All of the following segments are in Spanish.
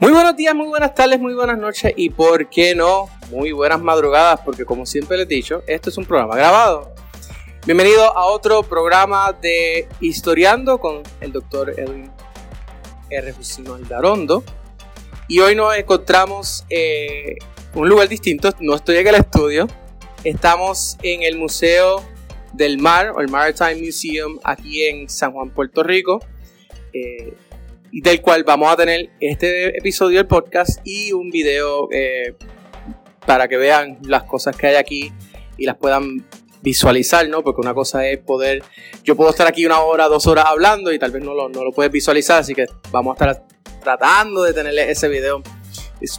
Muy buenos días, muy buenas tardes, muy buenas noches y por qué no, muy buenas madrugadas, porque como siempre les he dicho, esto es un programa grabado. Bienvenido a otro programa de Historiando con el doctor Edwin R. Jusino Aldarondo. Y hoy nos encontramos en un lugar distinto, no estoy en el estudio, estamos en el Museo del Mar, o el Maritime Museum, aquí en San Juan, Puerto Rico. Eh, del cual vamos a tener este episodio del podcast y un video eh, para que vean las cosas que hay aquí y las puedan visualizar, ¿no? Porque una cosa es poder, yo puedo estar aquí una hora, dos horas hablando y tal vez no lo, no lo puedes visualizar, así que vamos a estar tratando de tenerle ese video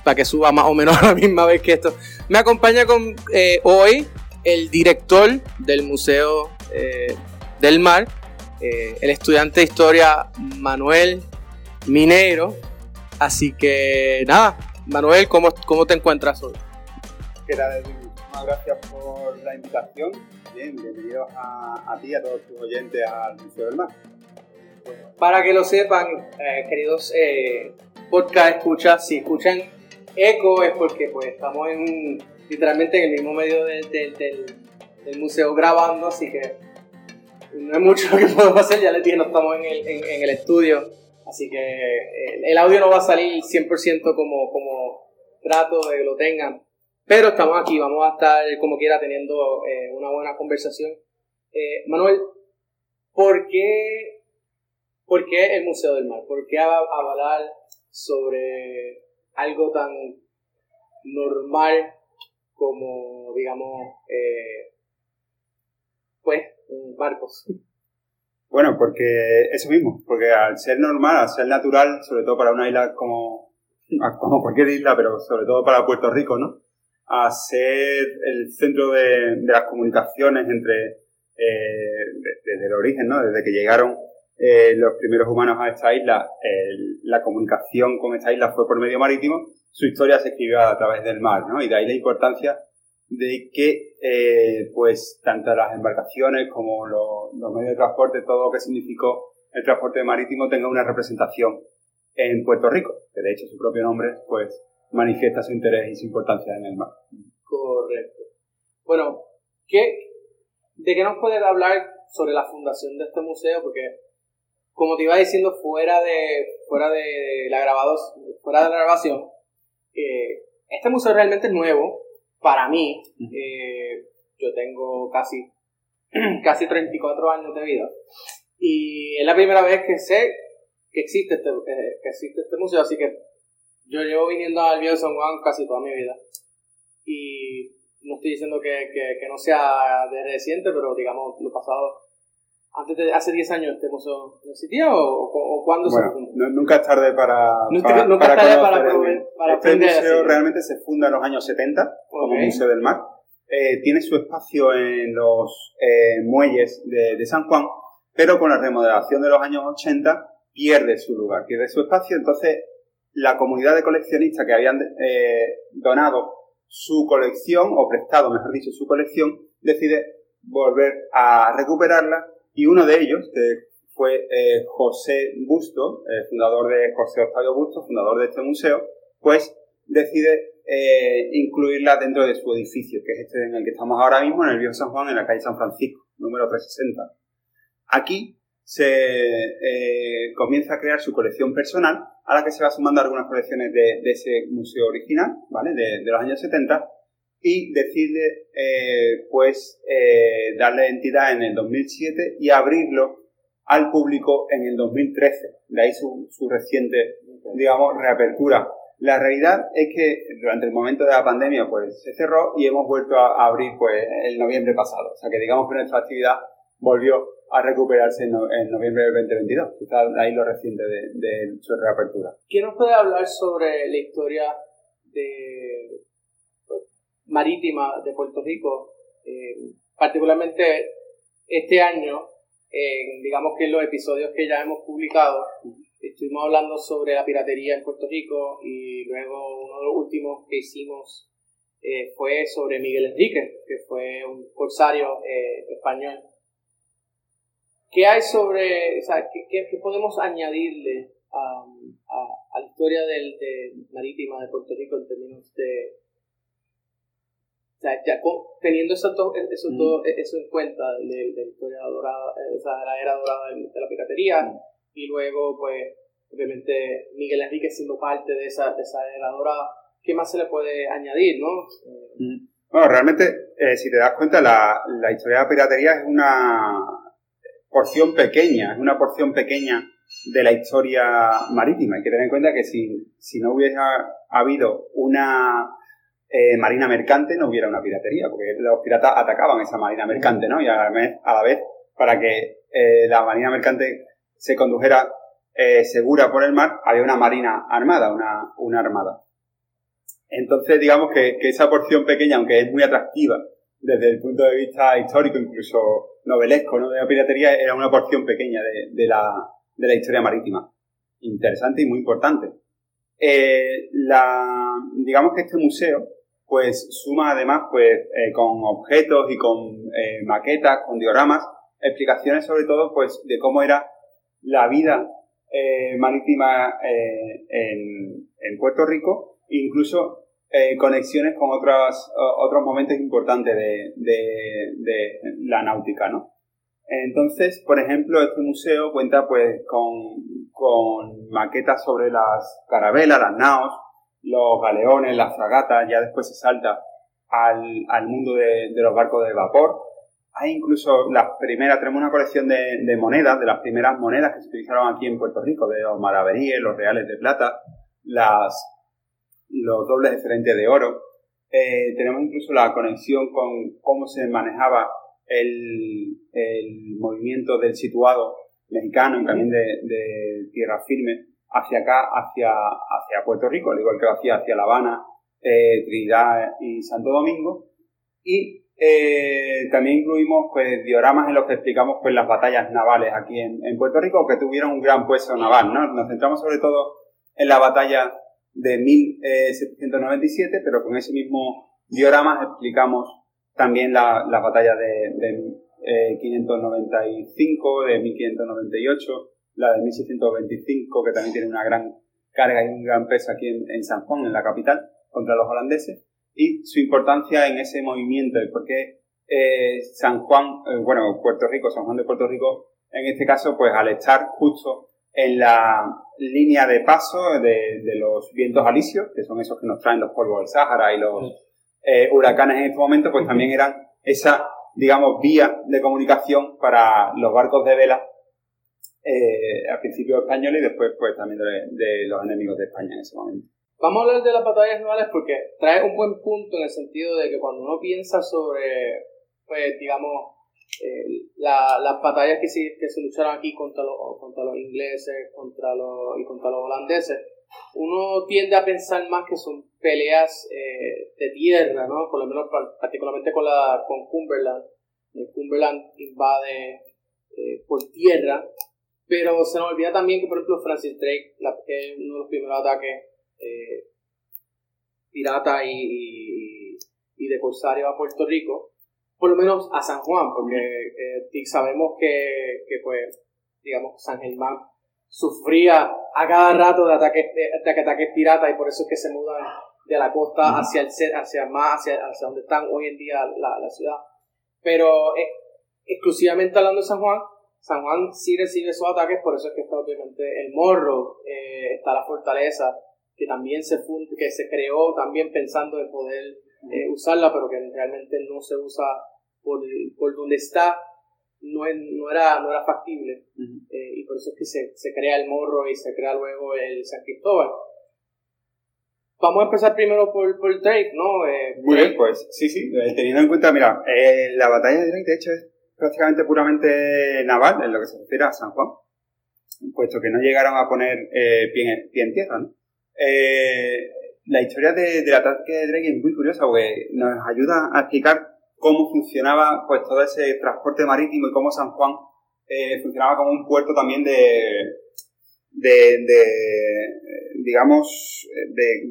para que suba más o menos a la misma vez que esto. Me acompaña con eh, hoy el director del Museo eh, del Mar, el estudiante de historia Manuel minero. Así que nada, Manuel, ¿cómo, cómo te encuentras hoy? ¿Qué tal, Muchas gracias por la invitación. Bien, bienvenidos a, a ti y a todos tus oyentes al Museo del Mar. Para que lo sepan, eh, queridos eh, podcast escuchas, si escuchan eco es porque pues estamos en literalmente en el mismo medio del, del, del, museo grabando, así que no hay mucho que podemos hacer, ya les dije, no estamos en el, en, en el estudio Así que eh, el audio no va a salir 100% como, como trato de que lo tengan. Pero estamos aquí, vamos a estar como quiera teniendo eh, una buena conversación. Eh, Manuel, ¿por qué, ¿por qué el Museo del Mar? ¿Por qué avalar sobre algo tan normal como, digamos, pues, barcos? Bueno, porque eso mismo, porque al ser normal, al ser natural, sobre todo para una isla como, como cualquier isla, pero sobre todo para Puerto Rico, ¿no? A ser el centro de, las comunicaciones entre, eh, desde el origen, ¿no? Desde que llegaron eh, los primeros humanos a esta isla, la comunicación con esta isla fue por medio marítimo, su historia se escribió a través del mar, ¿no? Y de ahí la importancia de que eh, pues tanto las embarcaciones como los, medios de transporte, todo lo que significó el transporte marítimo tenga una representación en Puerto Rico, que de hecho su propio nombre pues manifiesta su interés y su importancia en el mar. Correcto. Bueno, ¿qué, ¿de qué nos puedes hablar sobre la fundación de este museo? Porque como te iba diciendo fuera de fuera de la grabados, fuera de la grabación, eh, este museo realmente es nuevo, para mí, eh, yo tengo casi, casi 34 años de vida. Y es la primera vez que sé que existe este, eh, que existe este museo, así que yo llevo viniendo al Viejo San Juan casi toda mi vida. Y no estoy diciendo que, que, no sea de reciente, pero digamos lo pasado antes de hace 10 años este museo no existía o, o, cuándo se fundó? nunca es tarde para nunca, nunca tarde para, para, este museo realmente se funda en los años 70 como Museo del Mar. Eh, tiene su espacio en los eh, muelles de, de, San Juan pero con la remodelación de los años 80 pierde su lugar pierde su espacio. Entonces la comunidad de coleccionistas que habían eh, donado su colección o prestado mejor dicho su colección decide volver a recuperarla y uno de ellos, que fue eh, José Busto, el fundador de José Octavio Busto, fundador de este museo, pues decide eh, incluirla dentro de su edificio, que es este en el que estamos ahora mismo, en el Viejo San Juan, en la calle San Francisco, número 360. Aquí se eh, comienza a crear su colección personal, a la que se va sumando algunas colecciones de, ese museo original, ¿vale? De los años 70, y decide eh, pues eh, darle entidad en el 2007 y abrirlo al público en el 2013. De ahí su, su reciente, digamos, reapertura. La realidad es que durante el momento de la pandemia pues se cerró y hemos vuelto a abrir pues el noviembre pasado. O sea que digamos que nuestra actividad volvió a recuperarse en, noviembre del 2022. Quizás ahí lo reciente de, de su reapertura. ¿Quién nos puede hablar sobre la historia de marítima de Puerto Rico, eh, particularmente este año, digamos que en los episodios que ya hemos publicado, estuvimos hablando sobre la piratería en Puerto Rico y luego uno de los últimos que hicimos eh, fue sobre Miguel Enrique, que fue un corsario eh, español. ¿Qué hay sobre, o sea, qué, podemos añadirle a, la historia del, de marítima de Puerto Rico en términos de o sea, ya teniendo esos dos, esos dos, eso en cuenta de, la historia dorada, eh, o sea, de la era dorada de, la piratería, y luego, pues, obviamente, Miguel Enrique siendo parte de esa, de esa era dorada, ¿qué más se le puede añadir, no? Bueno, realmente, eh, si te das cuenta, la, la historia de la piratería es una porción pequeña, es una porción pequeña de la historia marítima. Hay que tener en cuenta que si, si no hubiese habido una eh, marina mercante, no hubiera una piratería, porque los piratas atacaban esa marina mercante, ¿no? Y a la vez, la para que eh, la marina mercante se condujera segura por el mar, había una marina armada, una, una armada. Entonces, digamos que, esa porción pequeña, aunque es muy atractiva desde el punto de vista histórico, incluso novelesco, ¿no? de la piratería, era una porción pequeña de, la, historia marítima. Interesante y muy importante. Eh, digamos que este museo, pues suma además, pues, eh, con objetos y con eh, maquetas, con dioramas, explicaciones sobre todo, pues, de cómo era la vida marítima en, en Puerto Rico, incluso eh, conexiones con otros, otros momentos importantes de, de, la náutica, ¿no? Entonces, por ejemplo, este museo cuenta pues con, con maquetas sobre las carabelas, las naos, los galeones, las fragatas, ya después se salta al, al mundo de, de, los barcos de vapor. Hay incluso las primeras, tenemos una colección de, de, monedas, de las primeras monedas que se utilizaron aquí en Puerto Rico, de los maraveríes, los reales de plata, las, los dobles diferentes de oro. Eh, tenemos incluso la conexión con cómo se manejaba el, el movimiento del situado mexicano en camión de, tierra firme hacia acá, hacia, hacia Puerto Rico, al igual que lo hacía hacia La Habana, eh, Trinidad y Santo Domingo. Y eh, también incluimos pues, dioramas en los que explicamos pues, las batallas navales aquí en, en Puerto Rico, que tuvieron un gran puesto naval. ¿no? Nos centramos sobre todo en la batalla de 1797, pero con ese mismo diorama explicamos también las la batallas de, de 595, eh, de 1598, la de 1625, que también tiene una gran carga y un gran peso aquí en, San Juan, en la capital, contra los holandeses, y su importancia en ese movimiento, el por qué eh, San Juan, eh, bueno, Puerto Rico, San Juan de Puerto Rico, en este caso, pues al estar justo en la línea de paso de, los vientos alisios, que son esos que nos traen los polvos del Sáhara y los eh, huracanes en este momento, pues también eran esa, digamos, vía de comunicación para los barcos de vela eh, al principio españoles y después pues también de, los enemigos de España en ese momento. Vamos a hablar de las batallas navales porque trae un buen punto en el sentido de que cuando uno piensa sobre, pues digamos, eh, las batallas que se, que se lucharon aquí contra los, contra los ingleses contra los, y contra los holandeses, uno tiende a pensar más que son peleas eh, de tierra, ¿no? Por lo menos particularmente con, la, con Cumberland. Eh, Cumberland invade por tierra, pero se nos olvida también que, por ejemplo, Francis Drake, la, que es uno de los primeros ataques pirata y, y, y de corsario a Puerto Rico, por lo menos a San Juan, porque eh, sabemos que, que, pues, digamos, San Germán sufría a cada rato de ataques, de, ataques piratas y por eso es que se mudan de la costa hacia el hacia más hacia, hacia donde están hoy en día la, la ciudad. Pero eh, exclusivamente hablando de San Juan, San Juan sí recibe esos ataques, por eso es que está obviamente el morro, eh, está la fortaleza, que también se que se creó también pensando en poder usarla, pero que realmente no se usa por, por donde está no, no, era, no era factible. Eh, y por eso es que se, se, crea el morro y se crea luego el San Cristóbal. Vamos a empezar primero por, por Drake, ¿no? Eh, Muy bien, pues sí, sí. Eh, teniendo en cuenta, mira, la batalla de Drake, de hecho, es prácticamente puramente naval en lo que se refiere a San Juan, puesto que no llegaron a poner pie, pie, en tierra, ¿no? la historia de, del ataque de Drake es muy curiosa porque nos ayuda a explicar cómo funcionaba pues todo ese transporte marítimo y cómo San Juan eh, funcionaba como un puerto también de, de, digamos, de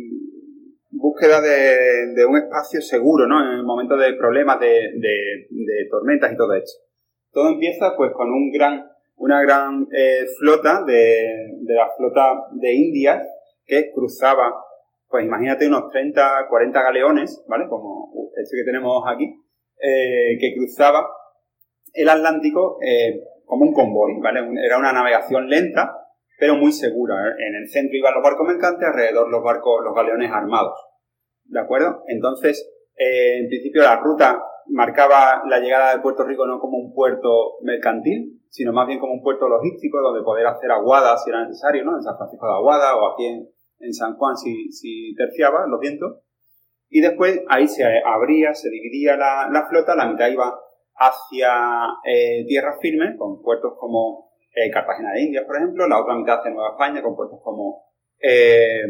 búsqueda de, un espacio seguro, ¿no? En el momento de problemas, de, tormentas y todo esto. Todo empieza pues con un gran una gran eh, flota de, de, la flota de Indias que cruzaba, pues imagínate unos 30, 40 galeones, ¿vale? Como este que tenemos aquí, eh, que cruzaba el Atlántico eh, como un convoy, ¿vale? Era una navegación lenta, pero muy segura. En el centro iban los barcos mercantes, alrededor los barcos, los galeones armados. ¿De acuerdo? Entonces, en principio la ruta marcaba la llegada de Puerto Rico no como un puerto mercantil, sino más bien como un puerto logístico donde poder hacer aguada si era necesario, ¿no? En San Francisco de Aguada o aquí en, San Juan si, si terciaba los vientos. Y después ahí se abría, se dividía la, la flota, la mitad iba hacia eh, tierras firmes, con puertos como eh, Cartagena de Indias, por ejemplo, la otra mitad hacia Nueva España, con puertos como eh,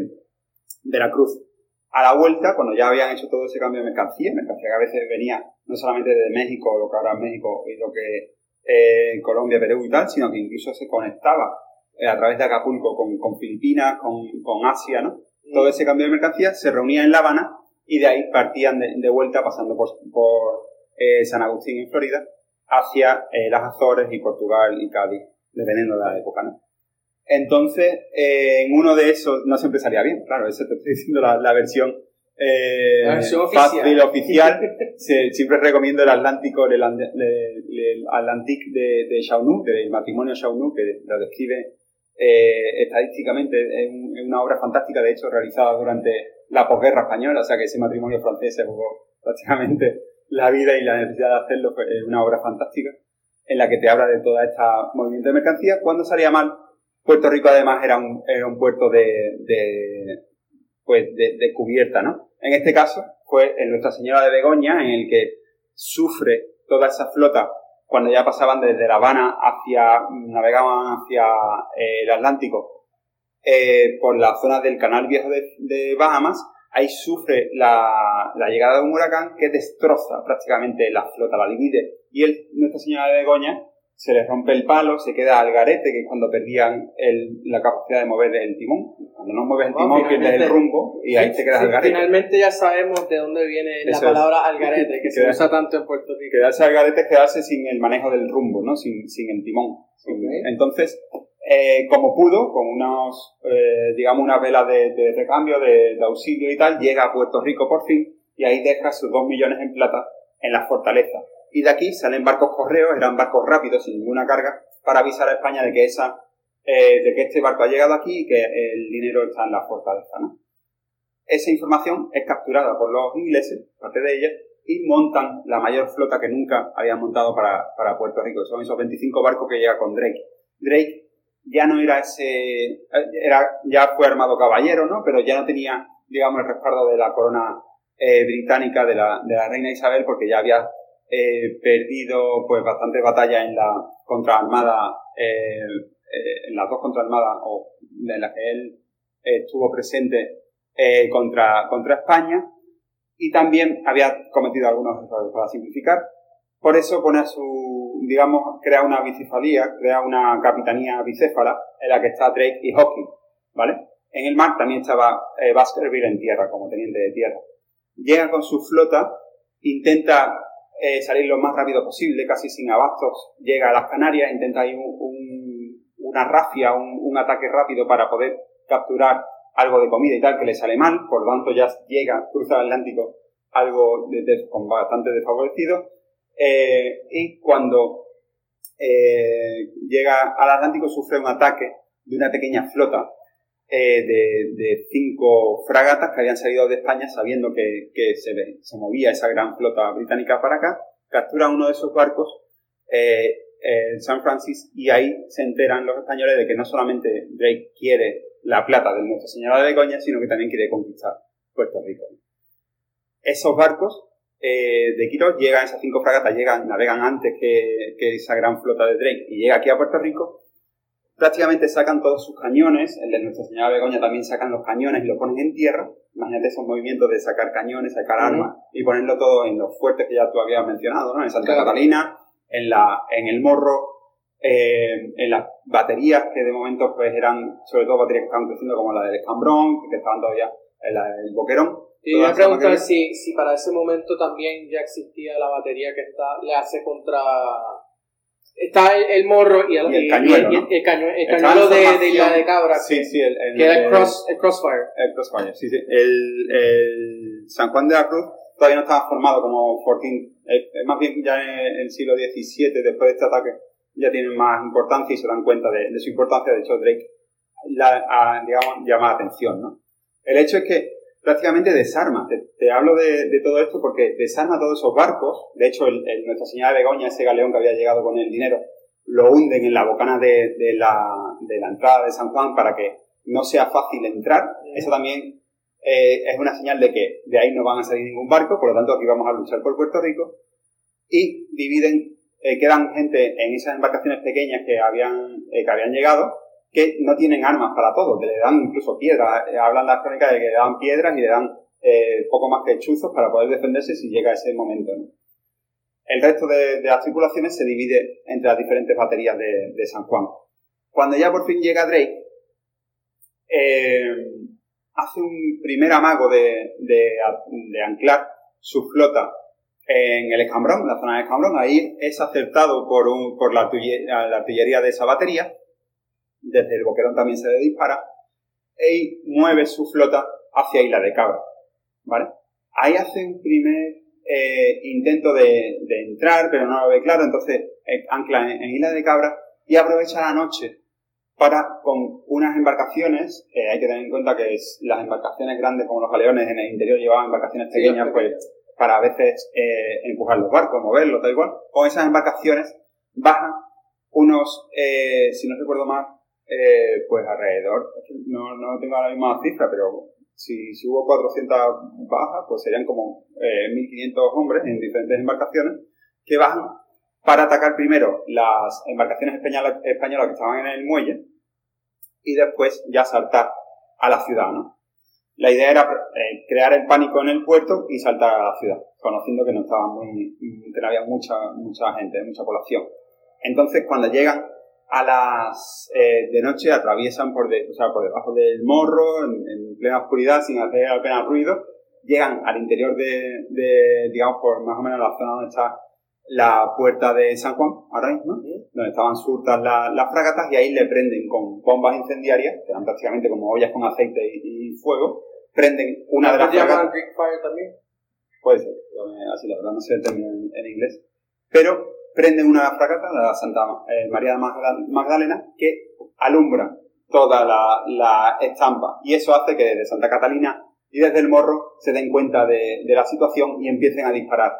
Veracruz a la vuelta, cuando ya habían hecho todo ese cambio de mercancía, mercancía que a veces venía no solamente de México, lo que ahora es México y lo que eh, Colombia, Perú y tal, sino que incluso se conectaba eh, a través de Acapulco con, con Filipinas, con, con, Asia, ¿no? Mm. Todo ese cambio de mercancía se reunía en La Habana y de ahí partían de, vuelta pasando por, por eh, San Agustín en Florida hacia eh, las Azores y Portugal y Cádiz, dependiendo de la época, ¿no? Entonces, eh, en uno de esos no siempre salía bien, claro, eso te estoy diciendo la, versión, eh, fácil oficial. siempre recomiendo el Atlántico, el, Atlantic de, de Chaunu, del matrimonio Chaunu, que lo describe eh, estadísticamente. Es, una obra fantástica, de hecho, realizada durante la posguerra española, o sea que ese matrimonio francés se jugó prácticamente la vida y la necesidad de hacerlo. Es una obra fantástica en la que te habla de todo este movimiento de mercancías. Cuando salía mal, Puerto Rico además era un, era un puerto de, de pues de, cubierta, ¿no? En este caso fue en Nuestra Señora de Begoña en el que sufre toda esa flota cuando ya pasaban desde La Habana hacia, navegaban hacia eh, el Atlántico eh, por la zona del Canal Viejo de, de Bahamas, ahí sufre la, la, llegada de un huracán que destroza prácticamente la flota, la divide. Y el, Nuestra Señora de Begoña se les rompe el palo, se queda al garete, que es cuando perdían la capacidad de mover el timón. Cuando no mueves el timón, pierdes el rumbo y ahí te quedas al garete. Finalmente ya sabemos de dónde viene la palabra al garete, que se usa tanto en Puerto Rico. Quedarse al garete es quedarse sin el manejo del rumbo, ¿no? sin, sin el timón. Entonces, eh, como pudo, con unos, eh, digamos, unas velas de, recambio, de, de auxilio y tal, llega a Puerto Rico por fin y ahí deja sus dos millones en plata en la fortaleza y de aquí salen barcos correos, eran barcos rápidos, sin ninguna carga, para avisar a España de que, esa, eh, de que este barco ha llegado aquí y que el dinero está en la fortaleza. ¿no? Esa información es capturada por los ingleses, parte de ella, y montan la mayor flota que nunca habían montado para, para Puerto Rico. Son esos 25 barcos que llega con Drake. Drake ya no era ese, era, ya fue armado caballero, ¿no? Pero ya no tenía, digamos, el respaldo de la corona eh, británica de la, de la reina Isabel porque ya había eh, perdido pues bastantes batallas en la contraarmada, eh, eh, en las dos contraarmadas o en las que él estuvo presente eh, contra, contra España y también había cometido algunos errores para simplificar. Por eso pone a su, digamos, crea una bicefalía, crea una capitanía bicéfala en la que está Drake y Hawking, ¿vale? En el mar también estaba eh, Baskerville en tierra, como teniente de tierra. Llega con su flota, intenta eh, salir lo más rápido posible, casi sin abastos, llega a las Canarias, intenta ahí una rafia, un, ataque rápido para poder capturar algo de comida y tal, que le sale mal, por lo tanto ya llega, cruza el Atlántico algo con bastante desfavorecido, eh, y cuando eh, llega al Atlántico sufre un ataque de una pequeña flota eh, de, cinco fragatas que habían salido de España sabiendo que, se, se, movía esa gran flota británica para acá, capturan uno de esos barcos eh, en San Francisco y ahí se enteran los españoles de que no solamente Drake quiere la plata de Nuestra Señora de Begoña, sino que también quiere conquistar Puerto Rico. Esos barcos eh, de Quiros llegan, esas cinco fragatas llegan, navegan antes que, que esa gran flota de Drake y llega aquí a Puerto Rico prácticamente sacan todos sus cañones, el de Nuestra Señora Begoña también sacan los cañones y lo ponen en tierra. Imagínate esos movimientos de sacar cañones, sacar armas y ponerlo todo en los fuertes que ya tú habías mencionado, ¿no? En Santa Catalina, en, la, en el Morro, eh, en las baterías que de momento pues eran sobre todo baterías que estaban creciendo como la del Escambrón, que estaban todavía en la del Boquerón. Y voy a preguntar si, si para ese momento también ya existía la batería que está, le hace contra Está el, morro y el, cañuelo, el, cañuelo, de, la de cabra. Sí, sí, el, que era el, cross, el crossfire. El crossfire, sí, sí. El, San Juan de la Cruz todavía no estaba formado como fortín. más bien ya en el siglo XVII, después de este ataque, ya tienen más importancia y se dan cuenta de, su importancia. De hecho, Drake la, digamos, llama la atención, ¿no? El hecho es que prácticamente desarma. Te, hablo de, todo esto porque desarma todos esos barcos. De hecho, el, Nuestra Señora de Begoña, ese galeón que había llegado con el dinero, lo hunden en la bocana de, la, entrada de San Juan para que no sea fácil entrar. Eso también eh, es una señal de que de ahí no van a salir ningún barco, por lo tanto aquí vamos a luchar por Puerto Rico. Y dividen, eh, quedan gente en esas embarcaciones pequeñas que habían, eh, que habían llegado que no tienen armas para todo, que le dan incluso piedras. Eh, hablan las crónicas de que le dan piedras y le dan eh, poco más que chuzos para poder defenderse si llega ese momento. El resto de, las tripulaciones se divide entre las diferentes baterías de, San Juan. Cuando ya por fin llega Drake, eh, hace un primer amago de, anclar su flota en el Escambrón, en la zona del Escambrón. Ahí es acertado por la, artillería de esa batería desde el boquerón también se le dispara, y mueve su flota hacia Isla de Cabra. ¿Vale? Ahí hace un primer eh, intento de, entrar, pero no lo ve claro, entonces eh, ancla en, Isla de Cabra y aprovecha la noche para, con unas embarcaciones, eh, hay que tener en cuenta que las embarcaciones grandes como los galeones en el interior llevaban embarcaciones pequeñas, pues para a veces empujar los barcos, moverlos, tal igual, con esas embarcaciones bajan unos, si no recuerdo mal, eh, pues alrededor, no, no tengo la misma cifra, pero si, si hubo 400 bajas, pues serían como 1.500 eh, hombres en diferentes embarcaciones que bajan para atacar primero las embarcaciones españolas, españolas que estaban en el muelle y después ya saltar a la ciudad, ¿no? La idea era eh, crear el pánico en el puerto y saltar a la ciudad, conociendo que no estaba muy, que no había mucha, mucha gente, mucha población. Entonces, cuando llegan a las eh, de noche atraviesan por, de, o sea, por debajo del morro, en, plena oscuridad, sin hacer apenas ruido, llegan al interior de, de, digamos, por más o menos la zona donde está la puerta de San Juan, ahora mismo, donde estaban surtas las fragatas, y ahí le prenden con bombas incendiarias, que eran prácticamente como ollas con aceite y, fuego, prenden una de las fragatas. Fire también? Puede ser, así la verdad no sé el término en inglés. Pero prenden una fragata, la Santa eh, María Magdalena, que alumbra toda la, estampa. Y eso hace que desde Santa Catalina y desde el morro se den cuenta de, la situación y empiecen a disparar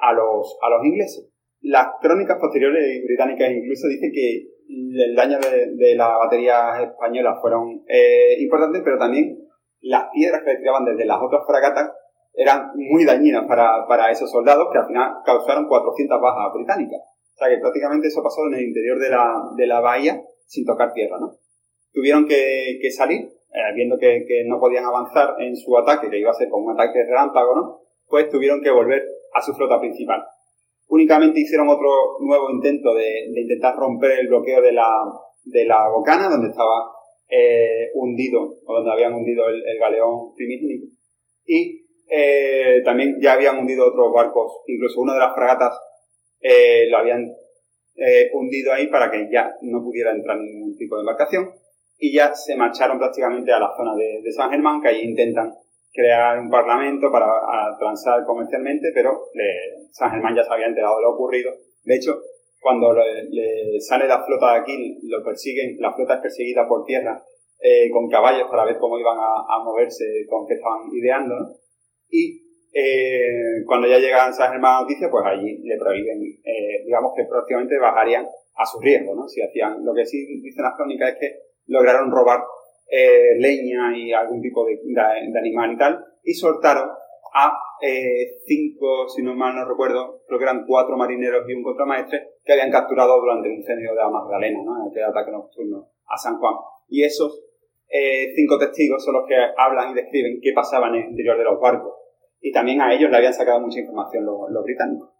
a los, a los ingleses. Las crónicas posteriores británicas incluso dicen que el daño de, las baterías españolas fueron eh, importantes, pero también las piedras que le tiraban desde las otras fragatas eran muy dañinas para, para esos soldados que al final causaron 400 bajas británicas. O sea que prácticamente eso pasó en el interior de la, de la bahía sin tocar tierra, ¿no? Tuvieron que, que salir, eh, viendo que, que, no podían avanzar en su ataque, que iba a ser como un ataque relámpago, ¿no? Pues tuvieron que volver a su flota principal. Únicamente hicieron otro nuevo intento de, de intentar romper el bloqueo de la, de la bocana, donde estaba eh, hundido, o donde habían hundido el, el galeón primigénito. Y eh, también ya habían hundido otros barcos, incluso una de las fragatas eh, lo habían eh, hundido ahí para que ya no pudiera entrar ningún tipo de embarcación y ya se marcharon prácticamente a la zona de, San Germán, que allí intentan crear un parlamento para transar comercialmente, pero San Germán ya se había enterado de lo ocurrido. De hecho, cuando le, sale la flota de aquí, lo persiguen, la flota es perseguida por tierra con caballos para ver cómo iban a, a moverse, con qué estaban ideando, ¿no? Y eh, cuando ya llegan esas hermanas noticias, pues allí le prohíben, eh, digamos que prácticamente bajarían a su riesgo, ¿no? Si hacían, lo que sí dicen las crónicas es que lograron robar eh, leña y algún tipo de, animal y tal, y soltaron a cinco, si no mal no recuerdo, creo que eran cuatro marineros y un contramaestre que habían capturado durante el incendio de la Magdalena, ¿no? En ataque nocturno a San Juan. Y esos eh, cinco testigos son los que hablan y describen qué pasaba en el interior de los barcos. Y también a ellos le habían sacado mucha información los, británicos.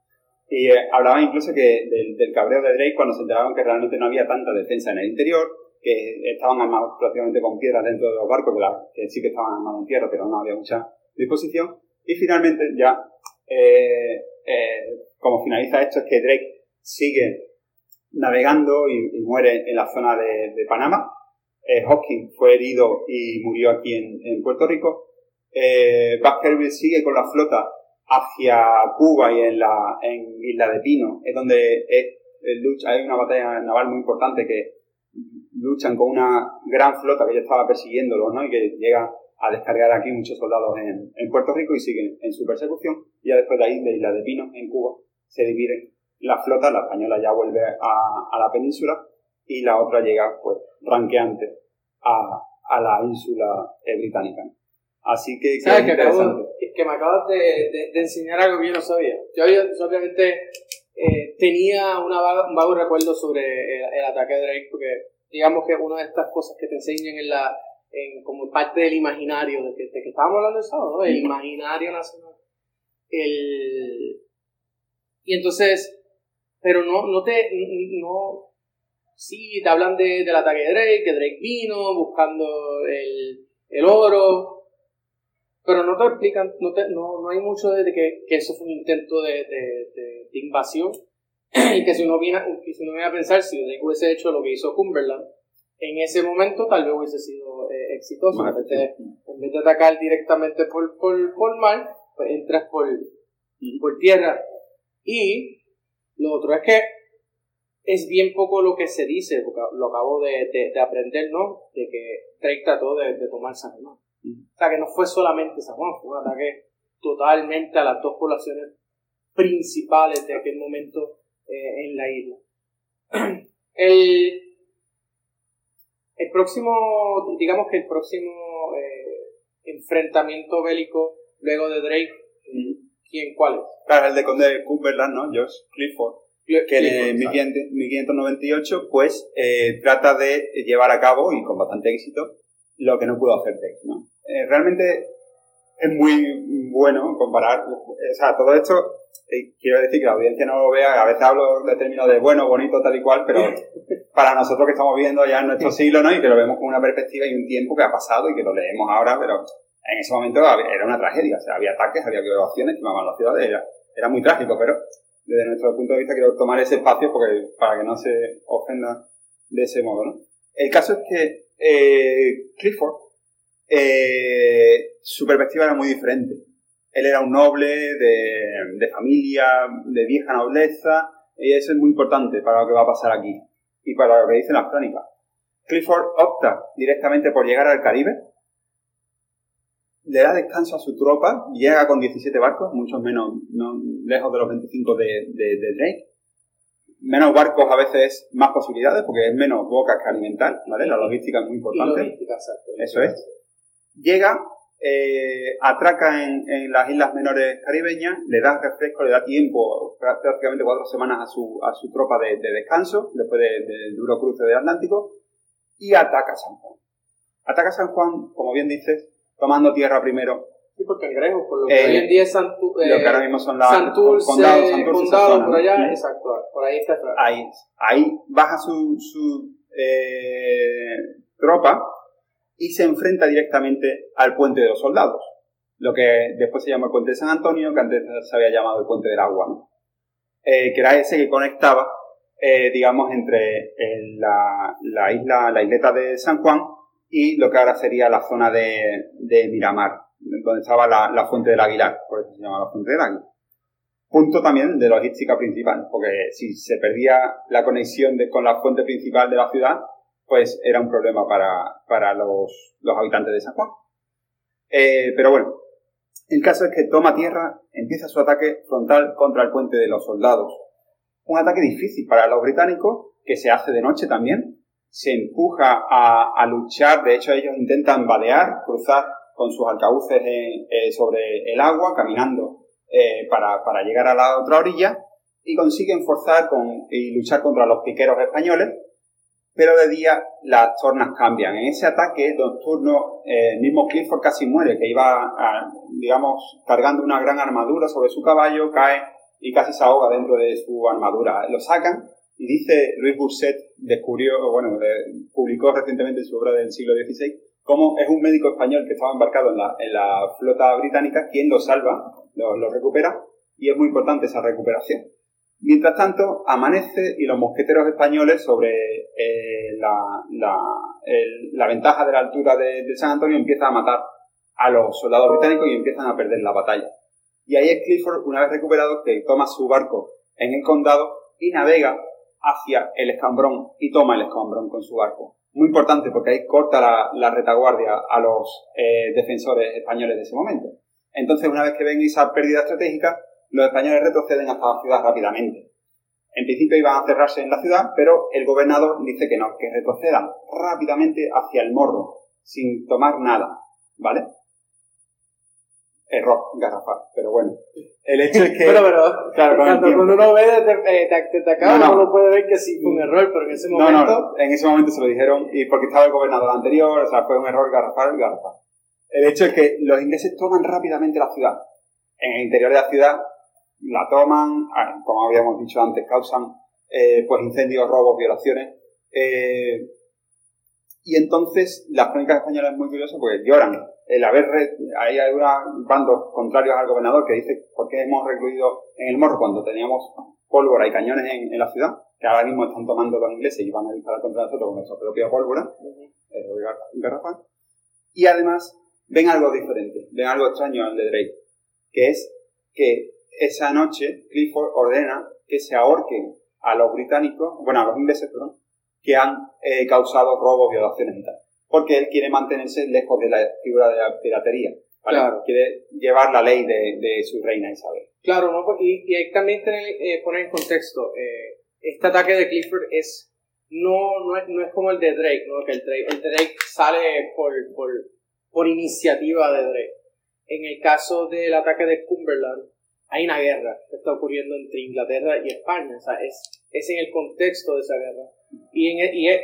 Y eh, hablaban incluso que del, cabreo de Drake cuando se enteraron que realmente no había tanta defensa en el interior, que estaban armados prácticamente con piedras dentro de los barcos, que, sí que estaban armados en tierra, pero no había mucha disposición. Y finalmente ya, eh, como finaliza esto, es que Drake sigue navegando y, muere en la zona de, Panamá. Eh, Hawking fue herido y murió aquí en, Puerto Rico. Eh, Baskerville sigue con la flota hacia Cuba y en la en Isla de Pino, es donde lucha, hay una batalla naval muy importante que luchan con una gran flota que ya estaba persiguiéndolos, ¿no? Y que llega a descargar aquí muchos soldados en, Puerto Rico y siguen en su persecución. Y ya después de ahí, de Isla de Pino, en Cuba, se dividen la flota, la española ya vuelve a, a la península y la otra llega, pues, ranqueante a, a la ínsula británica. Así que, que, que, que me acabas de, de, enseñar algo que yo no sabía. Yo, obviamente eh, tenía una un vago recuerdo sobre el, ataque de Drake, porque digamos que una de estas cosas que te enseñan en la en, como parte del imaginario, de que, de que estábamos hablando de eso, ¿no? El imaginario nacional. El, y entonces, pero no, no te, no, sí, te hablan de, del ataque de Drake, que Drake vino buscando el, el oro, pero no te explican, no, te, no, no hay mucho de que, que, eso fue un intento de, de, de, invasión. y que si uno, viene, si uno viene a pensar, si hubiese hecho lo que hizo Cumberland, en ese momento tal vez hubiese sido eh, exitoso. En vez, de, en vez, de, atacar directamente por, por, por mar, pues entras por, por tierra. Y lo otro es que es bien poco lo que se dice, porque lo acabo de, de, aprender, ¿no? De que Drake trató de, tomar San Germán. O sea, que no fue solamente San Juan, fue un ataque totalmente a las dos poblaciones principales de aquel momento eh, en la isla. El, el próximo, digamos que el próximo eh, enfrentamiento bélico luego de Drake, ¿quién cuál es? Claro, el de Conde Cumberland, ¿no? George Clifford que en 1598 pues eh, trata de llevar a cabo y con bastante éxito lo que no pudo hacer Drake, ¿no? Eh, realmente es muy bueno comparar, o sea, todo esto, eh, quiero decir que la audiencia no lo vea, a veces hablo de términos de bueno, bonito, tal y cual, pero para nosotros que estamos viendo ya en nuestro siglo, ¿no? Y que lo vemos con una perspectiva y un tiempo que ha pasado y que lo leemos ahora, pero en ese momento era una tragedia, o sea, había ataques, había violaciones, quemaban las ciudades, era, era muy trágico, pero desde nuestro punto de vista quiero tomar ese espacio porque, para que no se ofenda de ese modo, ¿no? El caso es que eh, Clifford eh, su perspectiva era muy diferente. Él era un noble de, familia, de vieja nobleza, y eso es muy importante para lo que va a pasar aquí y para lo que dicen las crónicas. Clifford opta directamente por llegar al Caribe, le da descanso a su tropa, llega con 17 barcos, muchos menos, lejos de los 25 de, de, Drake. Menos barcos a veces más posibilidades, porque es menos boca que alimentar, ¿vale? La logística es muy importante. Eso es llega, eh, atraca en, las islas menores caribeñas, le da refresco, le da tiempo, prácticamente cuatro semanas a su, a su tropa de, descanso, después del duro cruce del Atlántico, y ataca San Juan. Ataca San Juan, como bien dices, tomando tierra primero. Sí, porque el Grejo, por lo que eh, hoy en día es Santurce, lo que ahora mismo son las Santurce, condado, Santurce, condado, por allá, exacto, por ahí está. Ahí, ahí baja su, su eh, tropa y se enfrenta directamente al puente de los soldados, lo que después se llama el puente de San Antonio, que antes se había llamado el puente del agua, ¿no? Eh, que era ese que conectaba, eh, digamos, entre la, la, isla, la isleta de San Juan y lo que ahora sería la zona de, de Miramar, donde estaba la, fuente del Aguilar, por eso se llama la fuente del Aguilar. Punto también de logística principal, porque si se perdía la conexión con la fuente principal de la ciudad, pues era un problema para, para los, los, habitantes de San Juan. Eh, pero bueno, el caso es que toma tierra, empieza su ataque frontal contra el puente de los soldados. Un ataque difícil para los británicos, que se hace de noche también. Se empuja a, a luchar, de hecho ellos intentan vadear, cruzar con sus alcabuces eh, sobre el agua, caminando eh, para, para, llegar a la otra orilla, y consiguen forzar con, y luchar contra los piqueros españoles, pero de día las tornas cambian. En ese ataque nocturno, eh, el mismo Clifford casi muere, que iba, digamos, cargando una gran armadura sobre su caballo, cae y casi se ahoga dentro de su armadura. Lo sacan y dice Luis Bourset, descubrió, bueno, publicó recientemente su obra del siglo XVI, cómo es un médico español que estaba embarcado en la, flota británica quien lo salva, lo, recupera, y es muy importante esa recuperación. Mientras tanto, amanece y los mosqueteros españoles sobre eh, la, la, ventaja de la altura de, de, San Antonio empiezan a matar a los soldados británicos y empiezan a perder la batalla. Y ahí es Clifford, una vez recuperado, que toma su barco en el condado y navega hacia el escambrón y toma el escambrón con su barco. Muy importante porque ahí corta la, retaguardia a los eh, defensores españoles de ese momento. Entonces, una vez que ven esa pérdida estratégica, los españoles retroceden hasta la ciudad rápidamente. En principio iban a cerrarse en la ciudad, pero el gobernador dice que no, que retrocedan rápidamente hacia el morro, sin tomar nada, ¿vale? Error garrafal, pero bueno. El hecho es que. pero, pero, claro, cuando, uno ve te, eh, te, te acaba, no, uno puede ver que sí fue un error, pero en ese momento. No, no, en ese momento se lo dijeron, y porque estaba el gobernador anterior, o sea, fue un error garrafal, garrafal. El hecho es que los ingleses toman rápidamente la ciudad. En el interior de la ciudad la toman, ah, como habíamos dicho antes, causan eh, pues incendios, robos, violaciones. Eh, y entonces las crónicas españolas es muy curiosas porque lloran. El haber, hay algunos bandos contrarios al gobernador que dice por qué hemos recluido en el morro cuando teníamos pólvora y cañones en, la ciudad, que ahora mismo están tomando los ingleses y van a disparar contra nosotros con nuestra propia pólvora, uh Y además ven algo diferente, ven algo extraño al de Drake, que es que esa noche Clifford ordena que se ahorquen a los británicos, bueno, a los ingleses, perdón, que han eh, causado robos, violaciones y tal porque él quiere mantenerse lejos de la figura de la piratería. Claro. Quiere llevar la ley de, su reina Isabel. Claro, ¿no? y, y hay también tener, eh, poner en contexto, eh, este ataque de Clifford es no, no, es, no es como el de Drake, ¿no? que el Drake, el Drake sale por, por, por iniciativa de Drake. En el caso del ataque de Cumberland, hay una guerra que está ocurriendo entre Inglaterra y España. O sea, es, es en el contexto de esa guerra. Y, en, y es,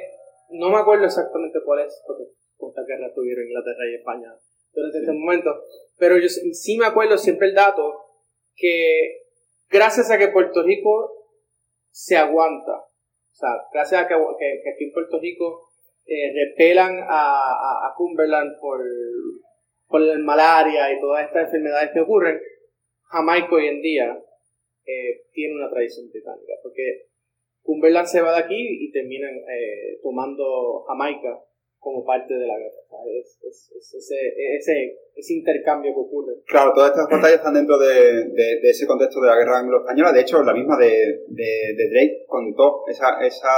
no me acuerdo exactamente cuál es, porque cuántas guerras tuvieron Inglaterra y España durante este momento, pero yo sí me acuerdo siempre el dato que gracias a que Puerto Rico se aguanta, o sea, gracias a que, que, aquí en Puerto Rico eh, repelan a, a, Cumberland por, por la malaria y todas estas enfermedades que ocurren, Jamaica hoy en día eh, tiene una tradición británica, porque Cumberland se va de aquí y terminan eh, tomando Jamaica como parte de la guerra. Es, ese, ese, intercambio que ocurre. Claro, todas estas batallas están dentro de, de, ese contexto de la guerra anglo-española. De hecho, la misma de, de Drake contó, esa, esa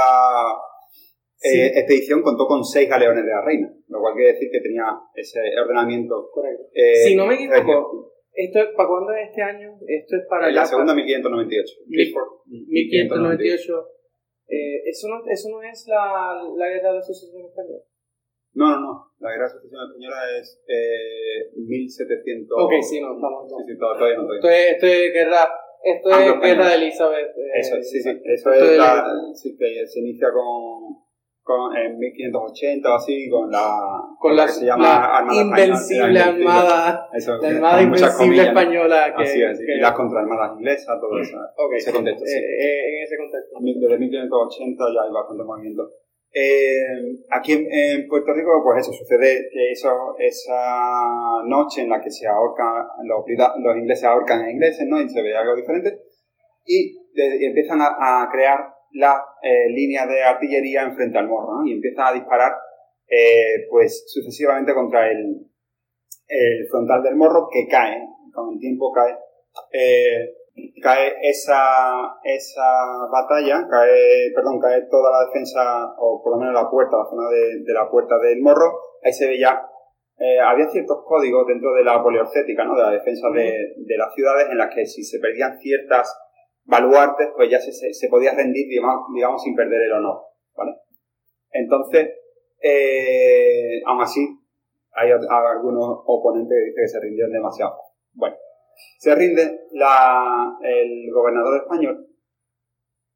eh, expedición contó con seis galeones de la reina, lo cual quiere decir que tenía ese ordenamiento. Correcto. Eh, si no me equivoco, ¿esto es para cuándo es este año? Esto es para... La segunda 1598. 1598 eh, ¿eso, no, ¿Eso no es la, la guerra de la Asociación Española? No, no, no. La guerra de la Asociación Española es eh, 1700. Ok, sí, no, estamos. Sí, sí, todavía no. Esto es, esto es guerra. Esto es guerra de Elizabeth. Eh, eso, sí, sí. Eso es la. Sí, que se inicia con en 1580 o así, con la, con la, que se llama Armada Invencible Armada, la Armada Invencible Española. Que, así es, y las contraarmadas inglesas, todo eso. Okay, ese contexto, sí. Eh, eh, en ese contexto. Desde 1580 ya hay bastante movimiento. Eh, aquí en, Puerto Rico, pues eso, sucede que eso, esa noche en la que se ahorcan, los, los ingleses ahorcan a ingleses, ¿no? Y se ve algo diferente. Y, empiezan a crear la eh, línea de artillería enfrente al morro y empieza a disparar eh, pues sucesivamente contra el, frontal del morro que cae, con el tiempo cae. Eh, cae esa, esa batalla, cae, perdón, cae toda la defensa, o por lo menos la puerta, la zona de, la puerta del morro, ahí se ve ya, había ciertos códigos dentro de la poliorcética, ¿no? de la defensa de, de, las ciudades, en las que si se perdían ciertas baluartes, pues ya se, se, podía rendir, digamos, sin perder el honor, ¿vale? Entonces, eh, aún así, hay, algunos oponentes que dicen que se rindieron demasiado. Bueno, se rinde la, el gobernador español,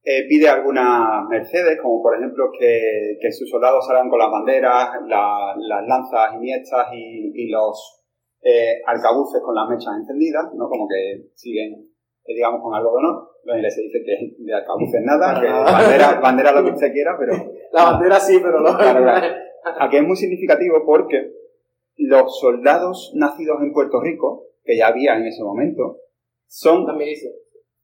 eh, pide algunas mercedes, como por ejemplo que, que sus soldados salgan con las banderas, las lanzas iniestas y, y los eh, con las mechas encendidas, ¿no? Como que siguen, digamos, con algo de honor los ingleses dicen que de alcabuces nada, que bandera, bandera lo que se quiera, pero... La bandera sí, pero no... Aquí es muy significativo porque los soldados nacidos en Puerto Rico, que ya había en ese momento, son...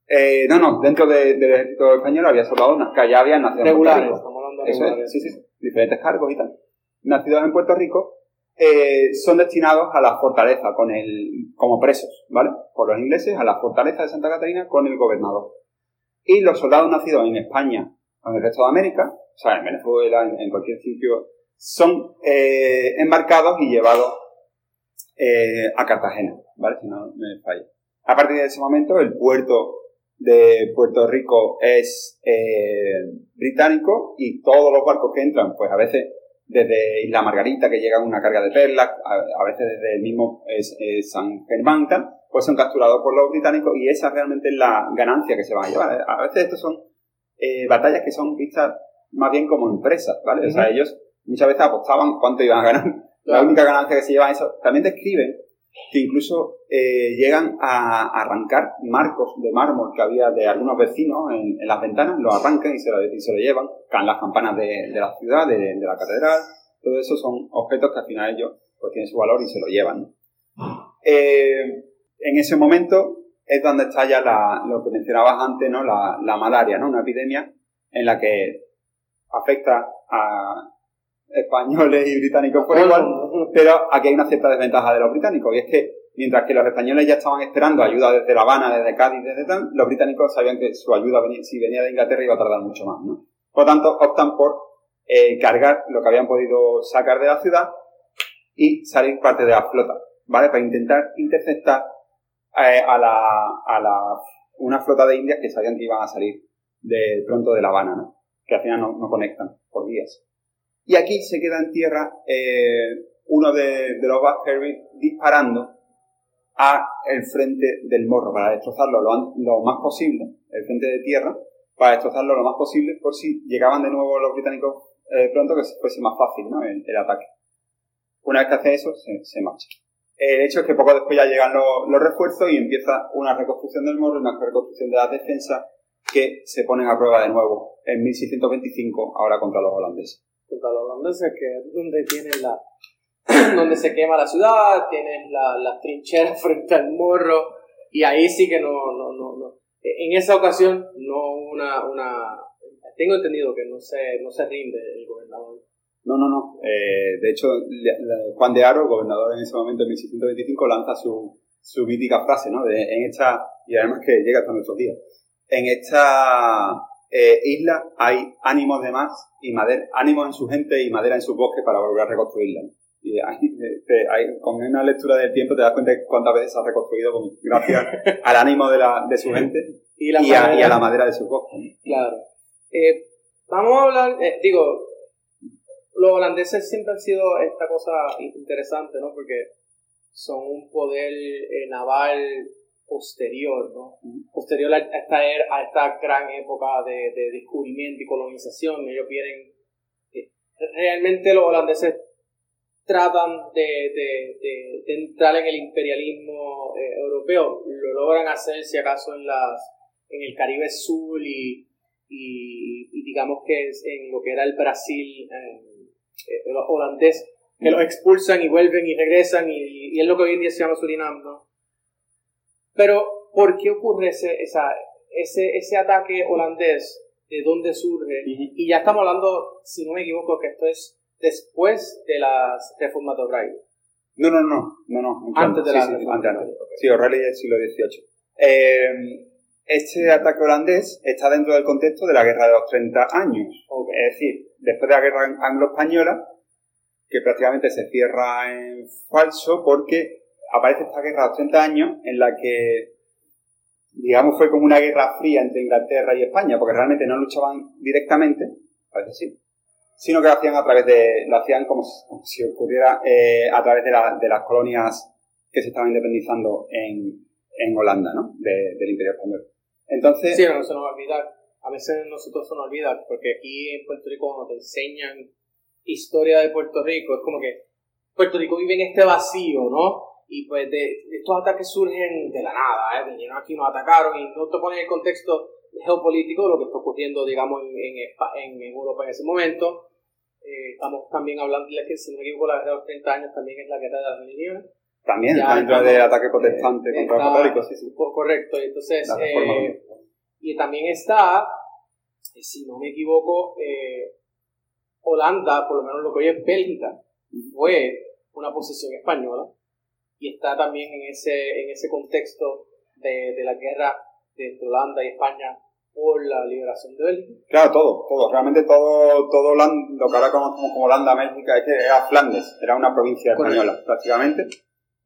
Eh, no, no, dentro del ejército español había soldados que ya habían nacido en Puerto Rico. estamos hablando de Eso regulares. es, sí, sí, diferentes cargos y tal. Nacidos en Puerto Rico, eh, son destinados a la fortaleza con el, como presos, ¿vale? Por los ingleses, a la fortaleza de Santa Catarina con el gobernador. Y los soldados nacidos en España o en el resto de América, o sea, en Venezuela, en, en cualquier sitio, son eh, embarcados y llevados eh, a Cartagena, ¿vale? Si no me falla. A partir de ese momento, el puerto de Puerto Rico es eh, británico y todos los barcos que entran, pues a veces desde Isla Margarita que llegan una carga de perlas, a, a veces desde el mismo San Germán tal, pues son capturados por los británicos y esa realmente es la ganancia que se van a llevar. A veces estos son eh, batallas que son vistas más bien como empresas, ¿vale? O sea, ellos muchas veces apostaban cuánto iban a ganar. La única ganancia que se llevan eso. También describen que incluso eh, llegan a arrancar marcos de mármol que había de algunos vecinos en, las ventanas, los arrancan y se lo, y se lo llevan, caen las campanas de, la ciudad, de, la catedral, todo eso son objetos que al final ellos pues tienen su valor y se lo llevan. Eh, en ese momento es donde está ya la- lo que mencionabas antes, ¿no? la, la malaria, ¿no? una epidemia en la que afecta a españoles y británicos por igual, pero aquí hay una cierta desventaja de los británicos, y es que mientras que los españoles ya estaban esperando ayuda desde La Habana, desde Cádiz, desde tal, los británicos sabían que su ayuda, venía- si venía de Inglaterra, iba a tardar mucho más. ¿no? Por lo tanto, optan por eh, cargar lo que habían podido sacar de la ciudad y salir parte de la flota, ¿vale? Para intentar interceptar eh, a, la, a la, una flota de indias que sabían que iban a salir de pronto de La Habana, ¿no? Que al final no, no conectan por vías. Y aquí se queda en tierra eh, uno de, de los Baskerville disparando a el frente del morro para destrozarlo lo, más posible, el frente de tierra, para destrozarlo lo más posible por si llegaban de nuevo los británicos eh, pronto que fuese más fácil ¿no? el, el ataque. Una vez que hace eso, se, se marcha. El hecho es que poco después ya llegan los, los refuerzos y empieza una reconstrucción del morro, una reconstrucción de las defensas que se ponen a prueba de nuevo en 1625, ahora contra los holandeses. Que es donde la se quema la ciudad, tienes la, las trincheras frente al morro, y ahí sí que no, no, no, no. En esa ocasión, no una, una, tengo entendido que no se, no se rinde el gobernador. No, no, no. Eh, de hecho, Juan de Aro, gobernador en ese momento, en 1625, lanza su, su mítica frase, ¿no? En esta, y además que llega hasta nuestros días, en esta eh, isla hay ánimos de más y madera, ánimos en su gente y madera en sus bosques para volver a reconstruirla. ¿no? Y ahí, eh, te- ahí, con una lectura del tiempo te das cuenta de cuántas veces se ha reconstruido con- gracias al ánimo de, la, de su gente Y, la y a, y a manera- la madera de sus bosques. ¿no? Claro. Eh, vamos a hablar, eh, digo, los holandeses siempre han sido esta cosa interesante, ¿no? Porque son un poder eh, naval posterior, ¿no? Posterior a esta, er- a esta gran época de, de descubrimiento y colonización. Ellos vienen... eh, realmente los holandeses tratan de, de- entrar en el imperialismo eh, europeo. Lo logran hacer, si acaso, en las en el Caribe Sur y, y, y digamos que es en lo que era el Brasil eh, eh, holandés, que los expulsan y vuelven y regresan y, y es lo que hoy en día se llama Surinam, ¿no? Pero, ¿por qué ocurre ese, esa, ese, ese ataque holandés? ¿De dónde surge? Y ya estamos hablando, si no me equivoco, que esto es después de las reformas de O'Reilly. No, no, no, no, no. Antes de sí, la sí, reforma. antes, antes. Sí, O'Reilly es siglo XVIII. Eh, este ataque holandés está dentro del contexto de la Guerra de los 30 años. Es decir, después de la Guerra Anglo-Española, que prácticamente se cierra en falso porque aparece esta Guerra de los 30 años en la que, digamos, fue como una guerra fría entre Inglaterra y España, porque realmente no luchaban directamente, parece sí, sino que lo hacían a través de, lo hacían como si, ocurriera eh, a través de, la- de las colonias que se estaban independizando en, en Holanda, ¿no? De- del Imperio Español. Entonces, Sí, no se nos va a olvidar. A veces nosotros se nos olvida, porque aquí en Puerto Rico cuando te enseñan historia de Puerto Rico, es como que Puerto Rico vive en este vacío, ¿no? Y pues de, estos ataques surgen de la nada, ¿eh? Vinieron aquí, nos atacaron y no te ponen el contexto geopolítico de lo que está ocurriendo, digamos, en, en, en- Europa en ese momento. Eh, estamos también hablando de que, si no me equivoco, la guerra de los 30 años también es la guerra de las religiones. también dentro estamos- del ataque protestante Eh, contra los católicos, sí, sí. Co- Correcto, y entonces La eh, Y también está, eh, si no me equivoco, eh, Holanda, por lo menos lo que hoy es Bélgica, fue una posesión española y está también en ese, en ese contexto de, de la guerra entre Holanda y España por la liberación de Bélgica. Claro, todo, todo. Realmente todo, todo Holanda, lo que ahora conocemos como Holanda, Bélgica, es que era Flandes, era una provincia española, prácticamente,